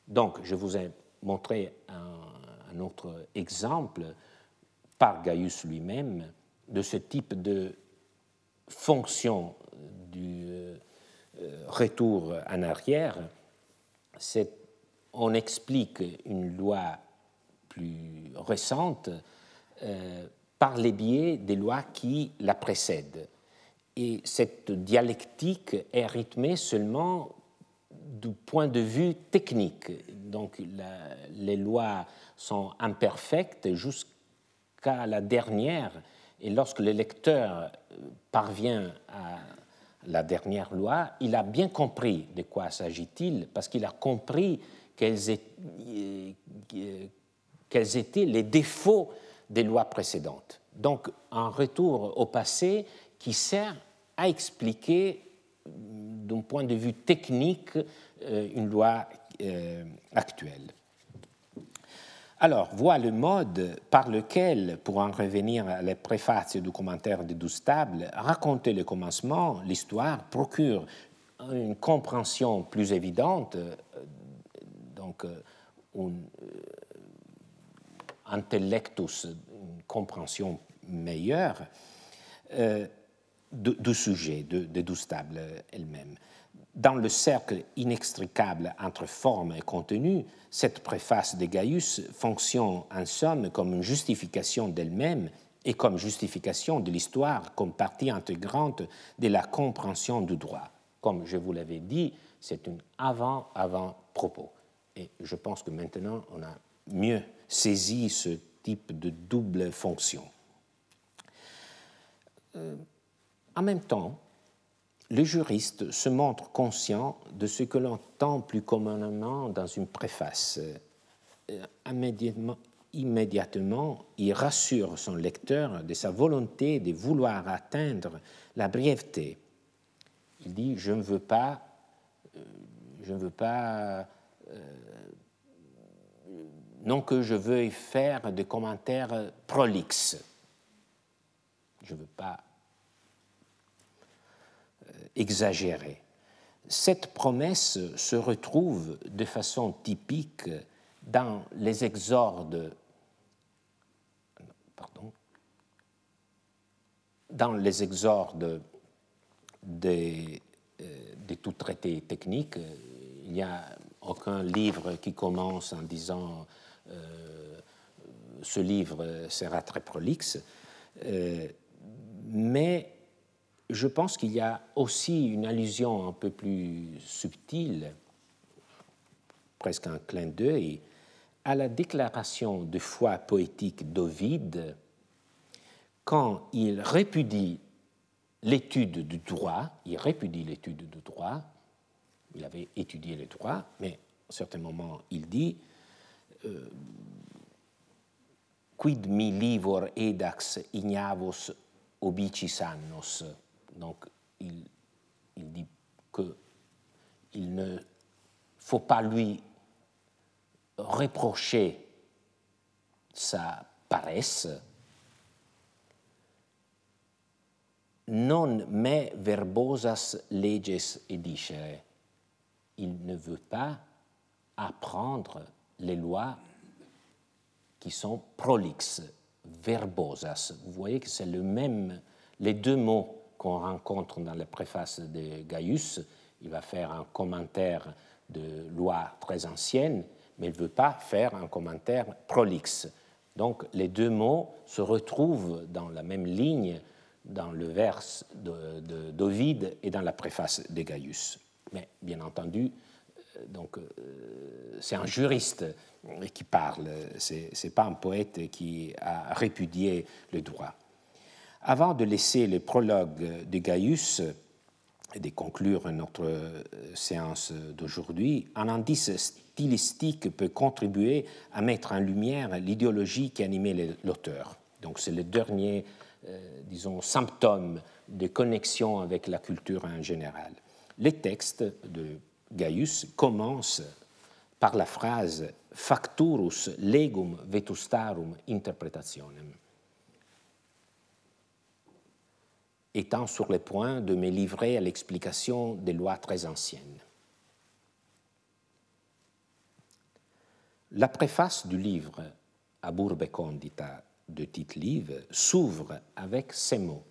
Donc, je vous ai montré un, autre exemple par Gaius lui-même de ce type de fonction du euh, retour en arrière, on explique une loi récente euh, par les biais des lois qui la précèdent. Et cette dialectique est rythmée seulement du point de vue technique. Donc les lois sont imperfectes jusqu'à la dernière. Et lorsque le lecteur parvient à la dernière loi, il a bien compris de quoi s'agit-il, parce qu'il a compris quels étaient les défauts des lois précédentes. Donc un retour au passé qui sert à expliquer d'un point de vue technique euh, une loi euh, actuelle. Alors, voilà le mode par lequel, pour en revenir à la préface du commentaire de Doustable, raconter le commencement, l'histoire, procure une compréhension plus évidente, euh, donc un intellectus, une compréhension meilleure du sujet de, de Doustable elle-même. Dans le cercle inextricable entre forme et contenu, cette préface de Gaius fonctionne en somme comme une justification d'elle-même et comme justification de l'histoire comme partie intégrante de la compréhension du droit. Comme je vous l'avais dit, c'est un avant-avant-propos. Et je pense que maintenant, on a mieux saisi ce type de double fonction. Euh, en même temps, le juriste se montre conscient de ce que l'on entend plus communément dans une préface. Euh, immédiatement, il rassure son lecteur de sa volonté de vouloir atteindre la brièveté. Il dit Je ne veux pas, euh, je ne veux pas, non que je veuille faire des commentaires prolixes. Je ne veux pas exagéré. Cette promesse se retrouve de façon typique dans les exordes, pardon, dans les exordes des, euh, de tout traité technique. Il n'y a aucun livre qui commence en disant euh, ce livre sera très prolixe, euh, mais je pense qu'il y a aussi une allusion un peu plus subtile, presque un clin d'œil, à la déclaration de foi poétique d'Ovide quand il répudie l'étude du droit, il répudie l'étude du droit, il avait étudié le droit, mais à un certain moment il dit Quid mi livor edax ignavos obicis annos? Donc, il, dit qu'il ne faut pas lui reprocher sa paresse, non me verbosas leges edicere. Il ne veut pas apprendre les lois qui sont prolixes, verbosas. Vous voyez que c'est le même, les deux mots qu'on rencontre dans la préface de Gaius. Il va faire un commentaire de loi très ancienne, mais il ne veut pas faire un commentaire prolixe. Donc les deux mots se retrouvent dans la même ligne dans le vers d'Ovide et dans la préface de Gaius. Mais bien entendu, donc euh, c'est un juriste qui parle, c'est n'est pas un poète qui a répudié le droit. Avant de laisser le prologue de Gaius et de conclure notre euh, séance d'aujourd'hui, un indice stylistique peut contribuer à mettre en lumière l'idéologie qui animait l'auteur. Donc c'est le dernier, euh, disons, symptôme de connexion avec la culture en général. Les textes de Gaius commencent par la phrase Facturus legum vetustarum interpretationem étant sur le point de me livrer à l'explication des lois très anciennes. La préface du livre Aburbe Condita de Tite-Live s'ouvre avec ces mots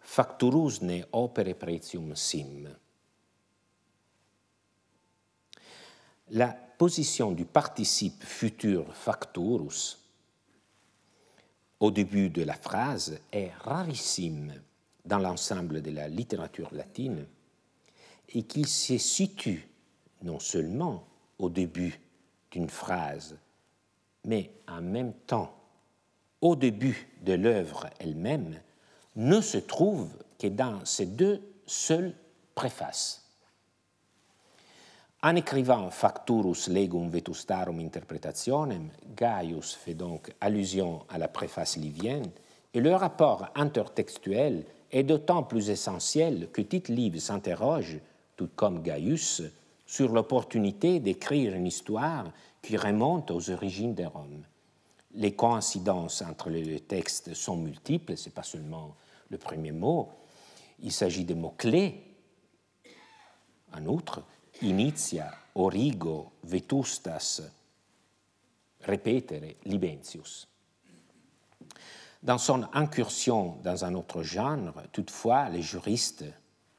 Facturus ne opere pretium sim. La position du participe futur facturus au début de la phrase est rarissime dans l'ensemble de la littérature latine et qu'il se situe non seulement au début d'une phrase, mais en même temps au début de l'œuvre elle-même, ne se trouve que dans ces deux seules préfaces. En écrivant Facturus legum vetustarum interpretationem, Gaius fait donc allusion à la préface livienne, et le rapport intertextuel est d'autant plus essentiel que Tite-Live s'interroge, tout comme Gaius, sur l'opportunité d'écrire une histoire qui remonte aux origines de Rome. Les coïncidences entre les textes sont multiples, ce n'est pas seulement le premier mot, il s'agit de mots-clés. En outre, initia, origo, vetustas, repetere, libentius. Dans son incursion dans un autre genre, toutefois, les juristes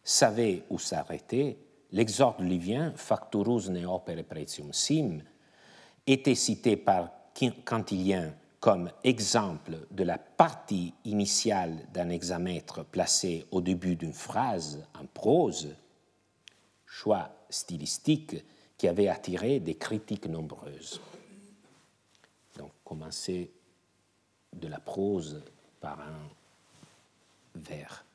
savaient où s'arrêter. L'exorde livien, facturus ne opere pretium sim, était cité par Cantilien comme exemple de la partie initiale d'un hexamètre placé au début d'une phrase en prose, choix stylistique qui avait attiré des critiques nombreuses. Donc, commencer de la prose par un vers.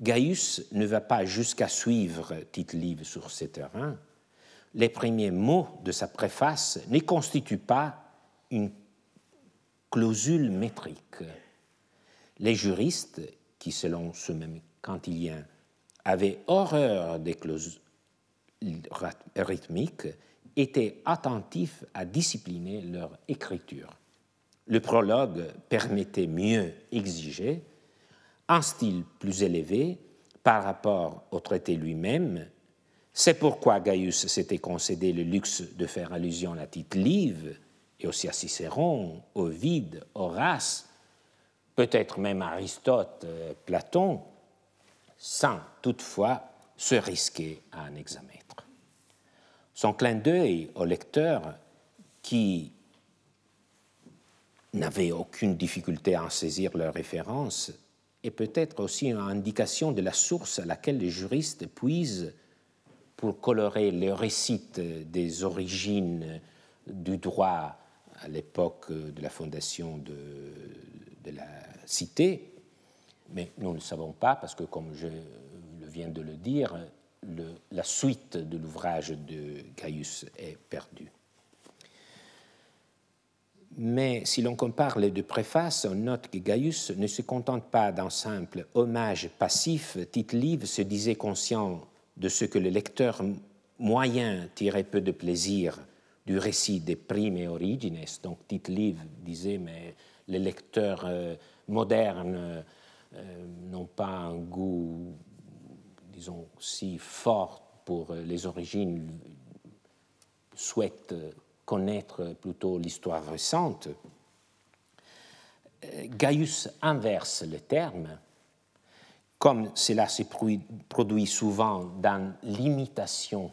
Gaius ne va pas jusqu'à suivre Tite-Live sur ce terrain. Les premiers mots de sa préface ne constituent pas une clausule métrique. Les juristes, qui selon ce même Cantilien avaient horreur des clauses rythmiques, étaient attentifs à discipliner leur écriture. Le prologue permettait mieux exiger un style plus élevé par rapport au traité lui-même. C'est pourquoi Gaius s'était concédé le luxe de faire allusion à Tite Live et aussi à Cicéron, Ovide, Horace, peut-être même Aristote, euh, Platon, sans toutefois se risquer à un hexamètre. Son clin d'œil au lecteur, qui n'avait aucune difficulté à en saisir leurs références, est peut-être aussi une indication de la source à laquelle les juristes puisent pour colorer le récit des origines du droit à l'époque de la fondation de, la cité, mais nous ne le savons pas parce que, comme je viens de le dire, la suite de l'ouvrage de Gaius est perdue. Mais si l'on compare les deux préfaces, on note que Gaius ne se contente pas d'un simple hommage passif. Tite-Live se disait conscient de ce que le lecteur moyen tirait peu de plaisir du récit des primes origines. Donc Tite-Live disait, mais les lecteurs euh, modernes euh, n'ont pas un goût, disons, si fort pour les origines, souhaitent connaître plutôt l'histoire récente. Euh, Gaius inverse le terme, comme cela se produit souvent dans l'imitation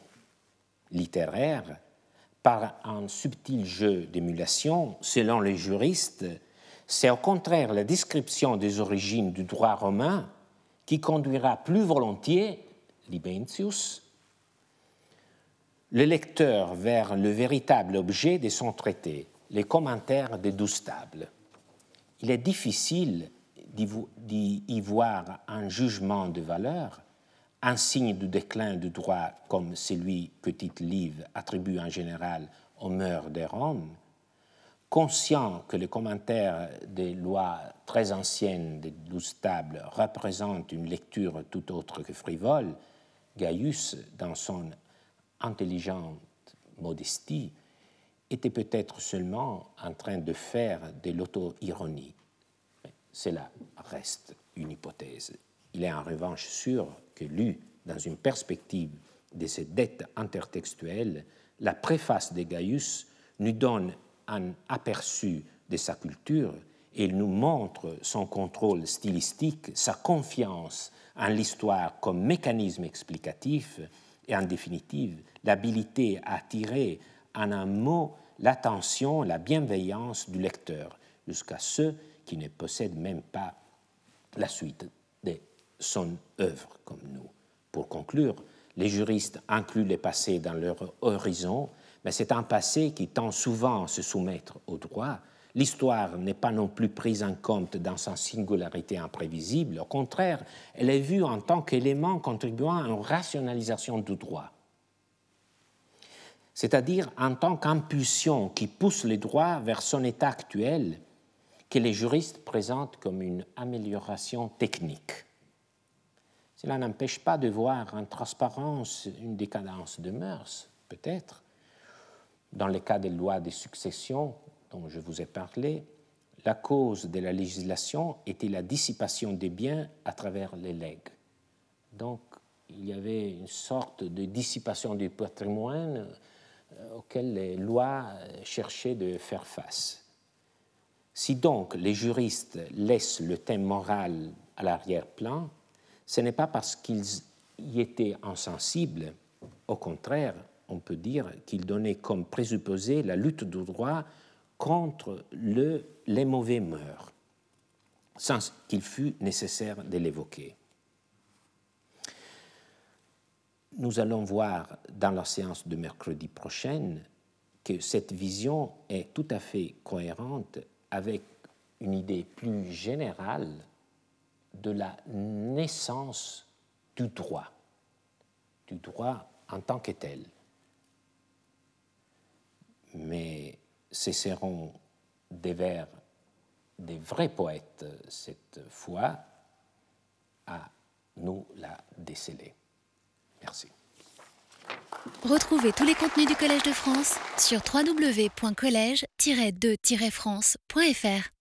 littéraire, par un subtil jeu d'émulation, selon les juristes, c'est au contraire la description des origines du droit romain qui conduira plus volontiers Libentius le lecteur vers le véritable objet de son traité, les commentaires des douze tables. Il est difficile d'y voir un jugement de valeur, un signe du déclin du droit comme celui que Tite-Live attribue en général aux mœurs de Rome, conscient que les commentaires des lois très anciennes des douze tables représentent une lecture tout autre que frivole, Gaius, dans son intelligente modestie, était peut-être seulement en train de faire de l'auto-ironie. Cela reste une hypothèse. Il est en revanche sûr que, lu dans une perspective de cette dette intertextuelle, la préface de Gaius nous donne un aperçu de sa culture il nous montre son contrôle stylistique, sa confiance en l'histoire comme mécanisme explicatif et en définitive l'habilité à attirer en un mot l'attention, la bienveillance du lecteur, jusqu'à ceux qui ne possèdent même pas la suite de son œuvre comme nous. Pour conclure, les juristes incluent le passé dans leur horizon, mais c'est un passé qui tend souvent à se soumettre au droit. L'histoire n'est pas non plus prise en compte dans sa singularité imprévisible, au contraire, elle est vue en tant qu'élément contribuant à une rationalisation du droit c'est-à-dire en tant qu'impulsion qui pousse le droit vers son état actuel, que les juristes présentent comme une amélioration technique. Cela n'empêche pas de voir en transparence une décadence de mœurs, peut-être. Dans le cas des lois de succession dont je vous ai parlé, la cause de la législation était la dissipation des biens à travers les legs. Donc, il y avait une sorte de dissipation du patrimoine euh, auxquelles les lois euh, cherchaient de faire face. Si donc les juristes laissent le thème moral à l'arrière-plan, ce n'est pas parce qu'ils y étaient insensibles, au contraire, on peut dire qu'ils donnaient comme présupposé la lutte du droit contre le, les mauvais mœurs, sans qu'il fût nécessaire de l'évoquer. nous allons voir dans la séance de mercredi prochaine que cette vision est tout à fait cohérente avec une idée plus générale de la naissance du droit, du droit en tant que tel. Mais des vers des vrais poètes cette fois à nous la déceler. Merci. Retrouvez tous les contenus du Collège de France sur www.colège-2-france.fr.